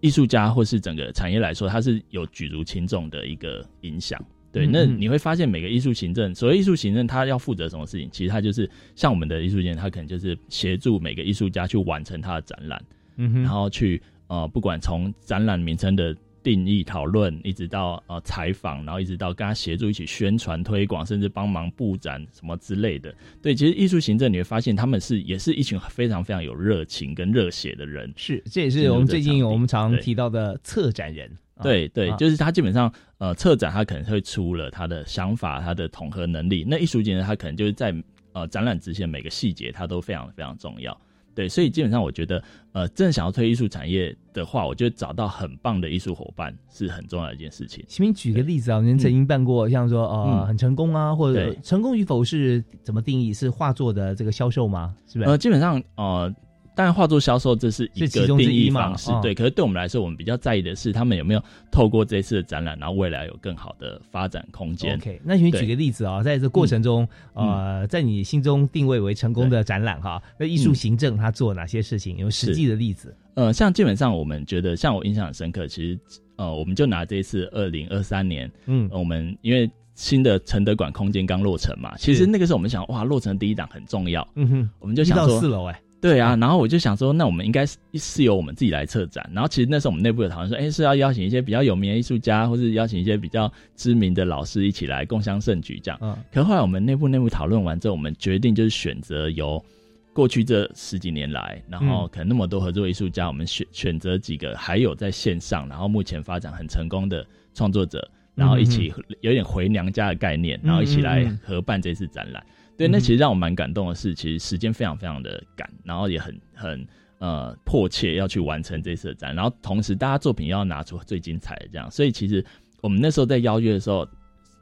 艺术家或是整个产业来说，它是有举足轻重的一个影响。对，那你会发现每个艺术行政，所谓艺术行政，他要负责什么事情？其实他就是像我们的艺术家，他可能就是协助每个艺术家去完成他的展览。嗯哼然后去呃，不管从展览名称的定义讨论，一直到呃采访，然后一直到跟他协助一起宣传推广，甚至帮忙布展什么之类的。对，其实艺术行政你会发现他们是也是一群非常非常有热情跟热血的人。是，这也是我们最近我们常提到的策展人。啊对对，啊就是他基本上呃，策展他可能会出了他的想法，他的统合能力。那艺术节呢，他可能就是在呃展览之前每个细节，他都非常非常重要。对，所以基本上我觉得，呃，真的想要推艺术产业的话，我觉得找到很棒的艺术伙伴是很重要的一件事情。请您举个例子啊，您曾经办过像说呃嗯很成功啊，或者成功与否是怎么定义？是画作的这个销售吗？是不是？呃，基本上呃，当然画作销售这是一个定义方式，哦对。可是对我们来说，我们比较在意的是他们有没有透过这次的展览，然后未来有更好的发展空间。OK，那请你举个例子啊，在这过程中，嗯呃，在你心中定位为成功的展览哈，那艺术行政他做哪些事情？有实际的例子？呃，像基本上我们觉得，像我印象很深刻，其实呃，我们就拿这一次二零二三年，嗯呃我们因为新的承德馆空间刚落成嘛，其实那个时候我们想，哇，落成第一档很重要，嗯哼，我们就想到说四楼哎，对啊，然后我就想说，那我们应该是是由我们自己来策展。然后其实那时候我们内部有讨论说，哎，是要邀请一些比较有名的艺术家，或是邀请一些比较知名的老师一起来共襄盛举这样。嗯，可后来我们内部内部讨论完之后，我们决定就是选择由过去这十几年来，然后嗯可能那么多合作艺术家，我们选选择几个还有在线上，然后目前发展很成功的创作者，然后一起有点回娘家的概念，然后一起来合办这次展览。对，那其实让我蛮感动的是，其实时间非常非常的赶，然后也很很呃迫切要去完成这次的展，然后同时大家作品要拿出最精彩的这样，所以其实我们那时候在邀约的时候，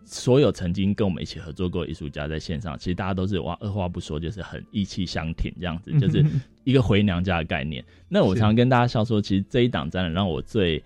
所有曾经跟我们一起合作过的艺术家在线上，其实大家都是哇二话不说，就是很意气相挺这样子，[LAUGHS] 就是一个回娘家的概念。那我常常跟大家笑说，其实这一档展览让我最。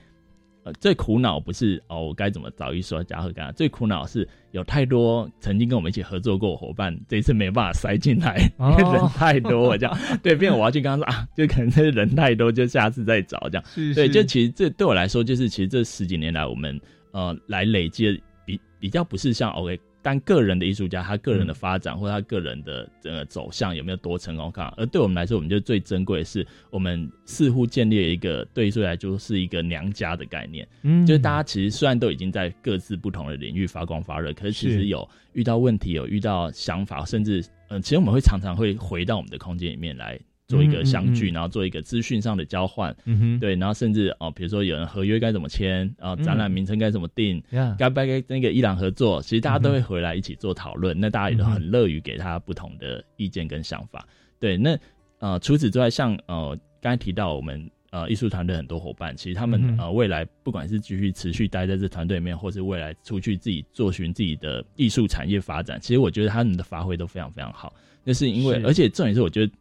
呃，最苦恼不是哦，我该怎么找艺术家和干？最苦恼是有太多曾经跟我们一起合作过伙伴，这一次没办法塞进来，哦因为人太多，这样对，变成我要去跟他说啊，就可能这人太多，就下次再找这样。对，就其实这对我来说，就是其实这十几年来，我们呃来累积的比比较不是像 OK。单个人的艺术家，他个人的发展、或者他个人的整个走向有没有多成功看？而对我们来说，我们就最珍贵的是，我们似乎建立了一个对艺术来说是一个娘家的概念。嗯就是大家其实虽然都已经在各自不同的领域发光发热，可是其实有遇到问题，有遇到想法，甚至嗯、呃其实我们会常常会回到我们的空间里面来做一个相聚，嗯嗯嗯然后做一个资讯上的交换。嗯哼对，然后甚至哦，比如说有人合约该怎么签，然后展览名称该怎么定，呀该不该跟那个伊朗合作，其实大家都会回来一起做讨论。那大家也都很乐于给他不同的意见跟想法。对，那呃，除此之外，像呃刚才提到我们呃艺术团队很多伙伴，其实他们、嗯呃未来不管是继续持续待在这团队里面，或是未来出去自己做寻自己的艺术产业发展，其实我觉得他们的发挥都非常非常好。那是因为，而且重点是，我觉得。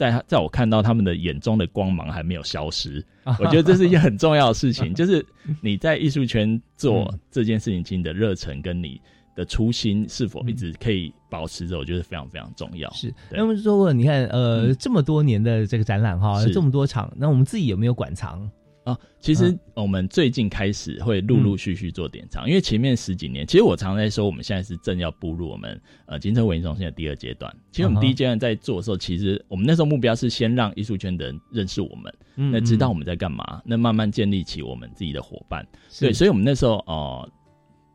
在他在我看到他们的眼中的光芒还没有消失，我觉得这是一件很重要的事情，[LAUGHS] 就是你在艺术圈做这件事情，你的热忱跟你的初心是否一直可以保持着，我觉得非常非常重要。是，那么说问，你看，呃，这么多年的这个展览哈，这么多场，那我们自己有没有馆藏？啊，其实我们最近开始会陆陆续续做典藏，因为前面十几年，其实我常在说，我们现在是正要步入我们呃金车文艺中心的第二阶段。其实我们第一阶段在做的时候，其实我们那时候目标是先让艺术圈的人认识我们，嗯那知道我们在干嘛，那慢慢建立起我们自己的伙伴。是对，所以我们那时候哦、呃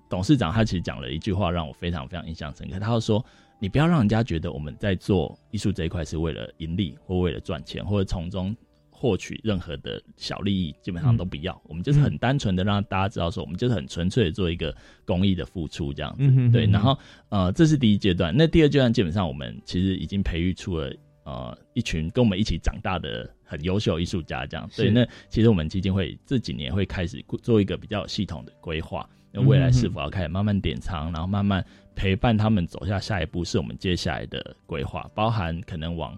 董事长他其实讲了一句话，让我非常非常印象深刻。他就说：“你不要让人家觉得我们在做艺术这一块是为了盈利或为了赚钱，或者从中获取任何的小利益，基本上都不要。我们就是很单纯的让大家知道说，我们就是很纯粹的做一个公益的付出这样子。对，嗯哼哼然后呃，这是第一阶段。那第二阶段基本上我们其实已经培育出了呃一群跟我们一起长大的很优秀艺术家这样。所以，那其实我们基金会这几年会开始做一个比较系统的规划。那未来是否要开始慢慢点仓，然后慢慢陪伴他们走下下一步，是我们接下来的规划，包含可能往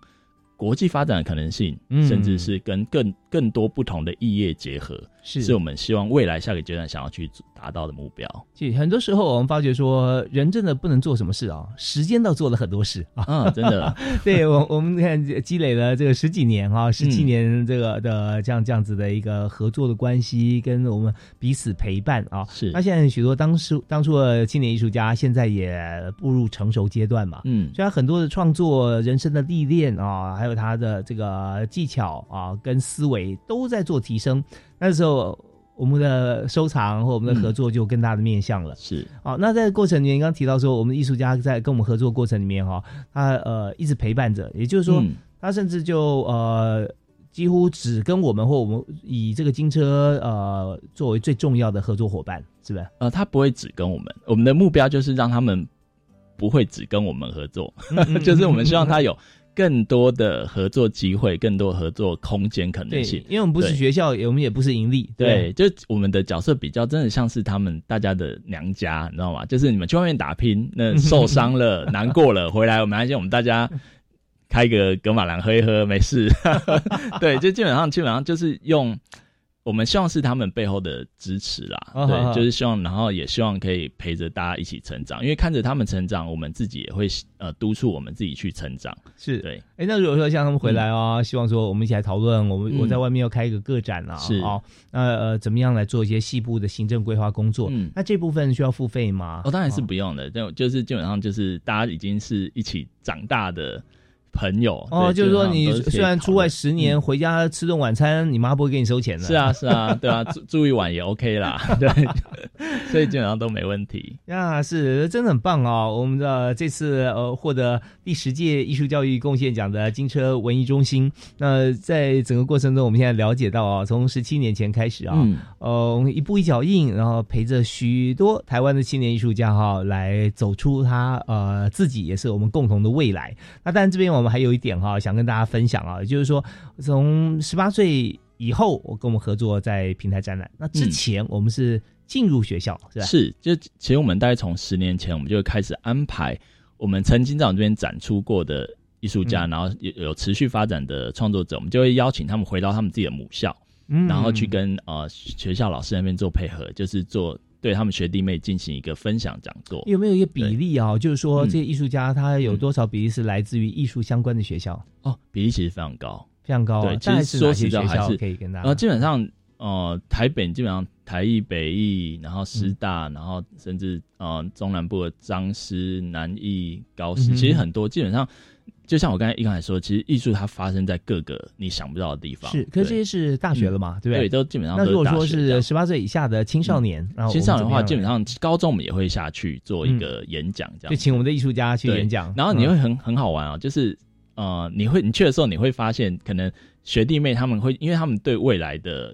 国际发展的可能性，嗯。甚至是跟更更多不同的异业结合，是是我们希望未来下个阶段想要去达到的目标。其实很多时候我们发觉说，人真的不能做什么事啊，时间倒做了很多事啊。嗯，真的，[LAUGHS] 对我我们看积累了这个十几年啊、十几嗯年这个的这样这样子的一个合作的关系，跟我们彼此陪伴啊。是那现在许多当初当初的青年艺术家，现在也步入成熟阶段嘛。嗯，所以他很多的创作、人生的历练啊，还有他的这个技巧啊，跟思维都在做提升。那时候我们的收藏或我们的合作就更大的面向了。是哦，那在过程里面，刚刚提到说，我们艺术家在跟我们合作过程里面哈，他呃一直陪伴着，也就是说，嗯他甚至就呃几乎只跟我们或我们以这个金车呃作为最重要的合作伙伴，是不是？呃，他不会只跟我们，我们的目标就是让他们不会只跟我们合作，嗯嗯 [LAUGHS] 就是我们希望他有更多的合作机会，更多合作空间可能性，。因为我们不是学校，我们也不是盈利，对，就我们的角色比较真的像是他们大家的娘家，你知道吗？就是你们去外面打拼，那受伤了、[LAUGHS] 难过了，回来我们还我们大家开个格马兰喝一喝，没事。[LAUGHS] 对，就基本上基本上就是用。我们希望是他们背后的支持啦，对，就是希望，然后也希望可以陪着大家一起成长，因为看着他们成长，我们自己也会呃督促我们自己去成长。是。对，哎，那如果说像他们回来哦，希望说我们一起来讨论，我们、嗯我在外面要开一个个展啊，是。哦，那呃怎么样来做一些细部的行政规划工作？嗯。那这部分需要付费吗？哦，当然是不用的，就就是基本上就是大家已经是一起长大的朋友哦，就是说你虽然出外十年，回家吃顿晚餐，你妈不会给你收钱的。是啊，是啊，对啊，[LAUGHS] 住住一晚也 OK 啦，[LAUGHS] 对，所以基本上都没问题。那，是真的很棒哦！我们的这次呃获得第十届艺术教育贡献奖的金车文艺中心，那在整个过程中，我们现在了解到啊，从十七年前开始啊，嗯呃，一步一脚印，然后陪着许多台湾的青年艺术家哈、来走出他呃自己也是我们共同的未来。那当然这边我们还有一点哈、想跟大家分享啊，就是说从十八岁以后，我跟我们合作在平台展览，那之前我们是进入学校、是吧？是，就其实我们大概从十年前，我们就开始安排我们曾经在我们这边展出过的艺术家，嗯然后有有持续发展的创作者，我们就会邀请他们回到他们自己的母校。嗯然后去跟呃学校老师那边做配合，就是做对他们学弟妹进行一个分享讲座。有没有一个比例啊？就是说，嗯这些艺术家他有多少比例是来自于艺术相关的学校？哦，比例其实非常高，非常高啊。对，其实说实在还是可以跟大家呃，基本上呃，台北基本上台艺、北艺，然后师大，然后甚至呃中南部的彰师、南艺、高师，嗯其实很多基本上。就像我刚才一刚才说，其实艺术它发生在各个你想不到的地方。是，可是这些是大学了嘛，嗯。对不对？对都基本上那都是如果说是十八岁以下的青少年，然后青少年的话，基本上高中我们也会下去做一个演讲，这样。就请我们的艺术家去演讲，然后你嗯。会很很好玩啊，就是呃，你会你去的时候，你会发现可能学弟妹他们会，因为他们对未来的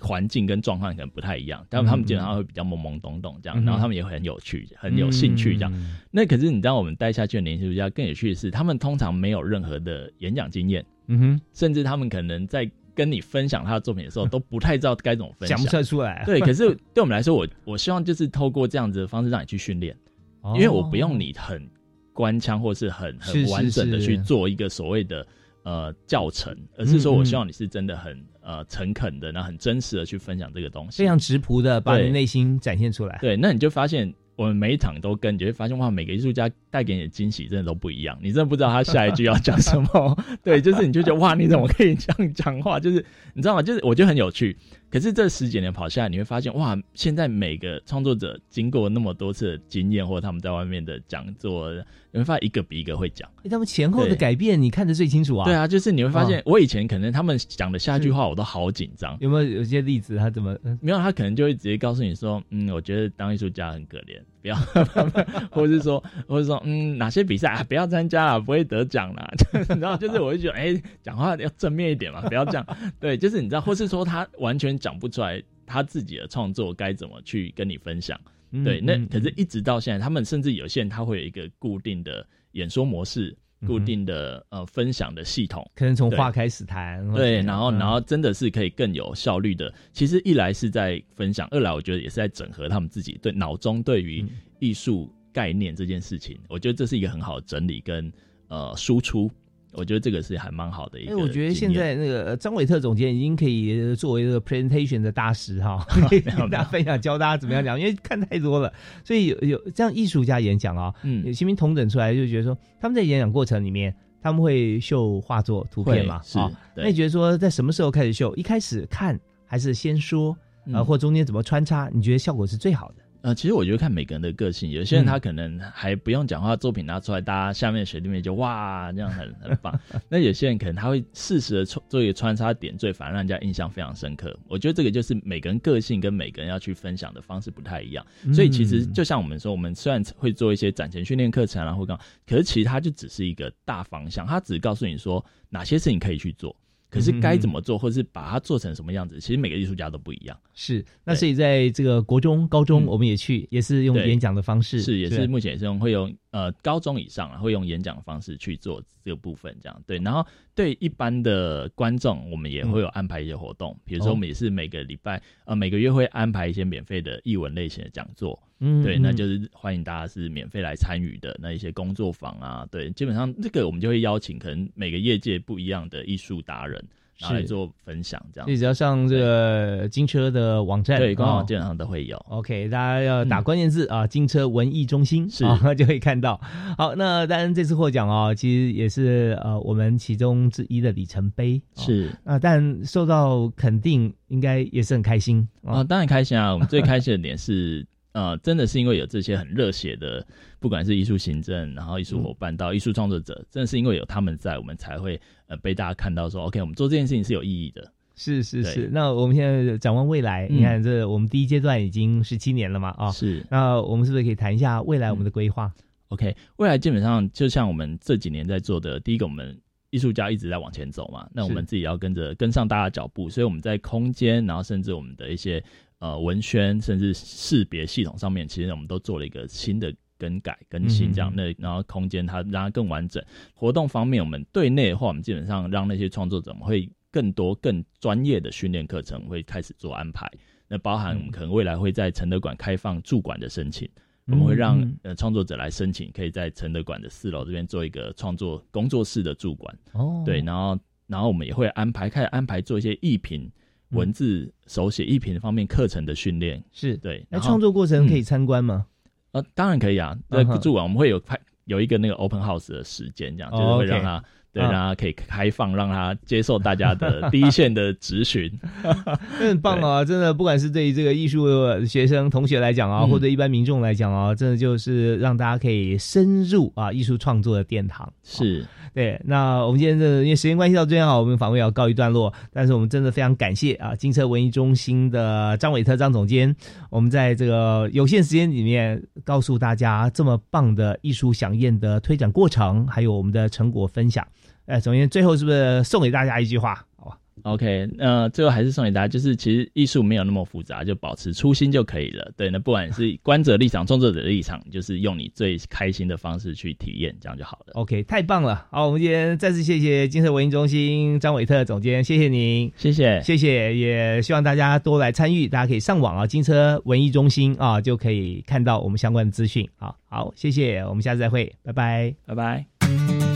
环境跟状况可能不太一样，但他们基本上会比较懵懵懂懂这样，嗯然后他们也会很有趣，很有兴趣这样。嗯。那可是你知道，我们带下去的年轻艺术家更有趣的是，他们通常没有任何的演讲经验，嗯哼，甚至他们可能在跟你分享他的作品的时候，[LAUGHS] 都不太知道该怎么分享，讲不出来。对，可是对我们来说，我我希望就是透过这样子的方式让你去训练，哦。因为我不用你很官腔或是很很完整的去做一个所谓的呃教程，而是说我希望你是真的很呃诚恳的，然后很真实的去分享这个东西，非常直朴的把你对内心展现出来。对，那你就发现我们每一场都跟，你就会发现哇，每个艺术家带给你的惊喜真的都不一样，你真的不知道他下一句要讲什么。[LAUGHS] 对，就是你就觉得哇，你怎么可以这样讲话？就是你知道吗？就是我觉得很有趣。可是这十几年跑下来，你会发现哇，现在每个创作者经过那么多次的经验，或者他们在外面的讲座，你会发现一个比一个会讲。诶他们前后的改变，你看得最清楚啊。对啊，就是你会发现哦，我以前可能他们讲的下一句话，我都好紧张。有没有有些例子？他怎么？嗯没有，他可能就会直接告诉你说，嗯，我觉得当艺术家很可怜，不要，[LAUGHS] 或者是说，或者说，嗯，哪些比赛啊，不要参加了，不会得奖啦。你知道，就是我就觉得，哎、讲话要正面一点嘛，不要这样。对，就是你知道，或是说他完全讲不出来他自己的创作该怎么去跟你分享。嗯对，那嗯可是一直到现在，他们甚至有些人他会有一个固定的演说模式，固定的呃分享的系统，可能从对话开始谈。对，然后然后真的是可以更有效率的。其实一来是在分享，二来我觉得也是在整合他们自己对脑中对于嗯艺术概念这件事情，我觉得这是一个很好的整理跟呃输出。我觉得这个是还蛮好的一哎，个经验。我觉得现在那个呃张伟特总监已经可以作为这个 presentation 的大师哈，[LAUGHS] 可 [LAUGHS] 以跟大家分享教大家怎么样讲，因为看太多了，所以有有这样艺术家演讲啊，嗯有新民同等出来就觉得说他们在演讲过程里面。他们会秀画作、图片嘛？啊对那你觉得说在什么时候开始秀？一开始看还是先说？呃，嗯或中间怎么穿插？你觉得效果是最好的？呃，其实我觉得看每个人的个性，有些人嗯他可能还不用讲话，作品拿出来，大家下面的学弟妹就哇，这样很很棒。[LAUGHS] 那有些人可能他会适时的做做一个穿插点缀，反而让人家印象非常深刻。我觉得这个就是每个人个性跟每个人要去分享的方式不太一样。所以其实嗯就像我们说，我们虽然会做一些展前训练课程啊，或干嘛，可是其实它就只是一个大方向，它只告诉你说哪些事情可以去做。可是该怎么做，或是把它做成什么样子，其实每个艺术家都不一样。是，那所以在这个国中、高中，嗯。我们也去，也是用演讲的方式，是，也是目前也是用会用呃高中以上啊，会用演讲方式去做这个部分，这样对。然后对一般的观众，我们也会有安排一些活动，比如说哦我们也是每个礼拜呃每个月会安排一些免费的译文类型的讲座，对，嗯对那就是欢迎大家是免费来参与的那一些工作坊啊，对，基本上这个我们就会邀请可能每个业界不一样的艺术达人。然后来是做分享，这样所以只要上这个金车的网站，对官哦网基本上都会有。OK，大家要打关键字、啊，金车文艺中心是啊，[LAUGHS] 就可以看到。好，那当然这次获奖哦，其实也是呃我们其中之一的里程碑。哦是啊，但受到肯定，应该也是很开心啊、当然开心啊！我们最开心的点是，呃，真的是因为有这些很热血的，不管是艺术行政，然后艺术伙伴到艺术创作者，真的是因为有他们在，我们才会呃被大家看到说，OK，我们做这件事情是有意义的。是是是，那我们现在展望未来，嗯。你看这我们第一阶段已经十七年了嘛啊，是。那我们是不是可以谈一下未来我们的规划？OK，未来基本上就像我们这几年在做的，第一个我们艺术家一直在往前走嘛，那我们自己要跟着跟上大家的脚步，所以我们在空间，然后甚至我们的一些呃文宣，甚至识别系统上面，其实我们都做了一个新的。更改更新这样，嗯那然后空间它让它更完整。活动方面，我们对内的话，我们基本上让那些创作者，我们会更多更专业的训练课程会开始做安排。那包含我们可能未来会在承德馆开放驻馆的申请，我们会让嗯呃创作者来申请，可以在承德馆的四楼这边做一个创作工作室的驻馆。哦，对，然后然后我们也会安排开始安排做一些艺评文字手写艺评方面课程的训练。是对，那创作过程可以嗯参观吗？呃，当然可以啊。在嗯哼驻馆我们会有拍有一个那个 open house 的时间，这样哦就是会让他对嗯让他可以开放，让他接受大家的 [LAUGHS] 第一线的咨询。[LAUGHS] 那很棒啊！真的，不管是对于这个艺术学生同学来讲啊，嗯或者一般民众来讲啊，真的就是让大家可以深入啊艺术创作的殿堂。是对，那我们今天的因为时间关系到这边好，我们访问要告一段落。但是我们真的非常感谢啊，金车文艺中心的张伟特张总监，我们在这个有限时间里面告诉大家这么棒的艺术飨宴的推展过程，还有我们的成果分享。哎，总监最后是不是送给大家一句话？好吧，OK，那最后还是送给大家，就是其实艺术没有那么复杂，就保持初心就可以了。对，那不管是观者立场、[LAUGHS] 创作者的立场，就是用你最开心的方式去体验，这样就好了。OK，太棒了！好，我们今天再次谢谢金色文艺中心张伟特总监，谢谢您，谢谢，谢谢，也希望大家多来参与，大家可以上网啊，金车文艺中心啊，就可以看到我们相关的资讯啊。好，谢谢，我们下次再会，拜拜，拜拜。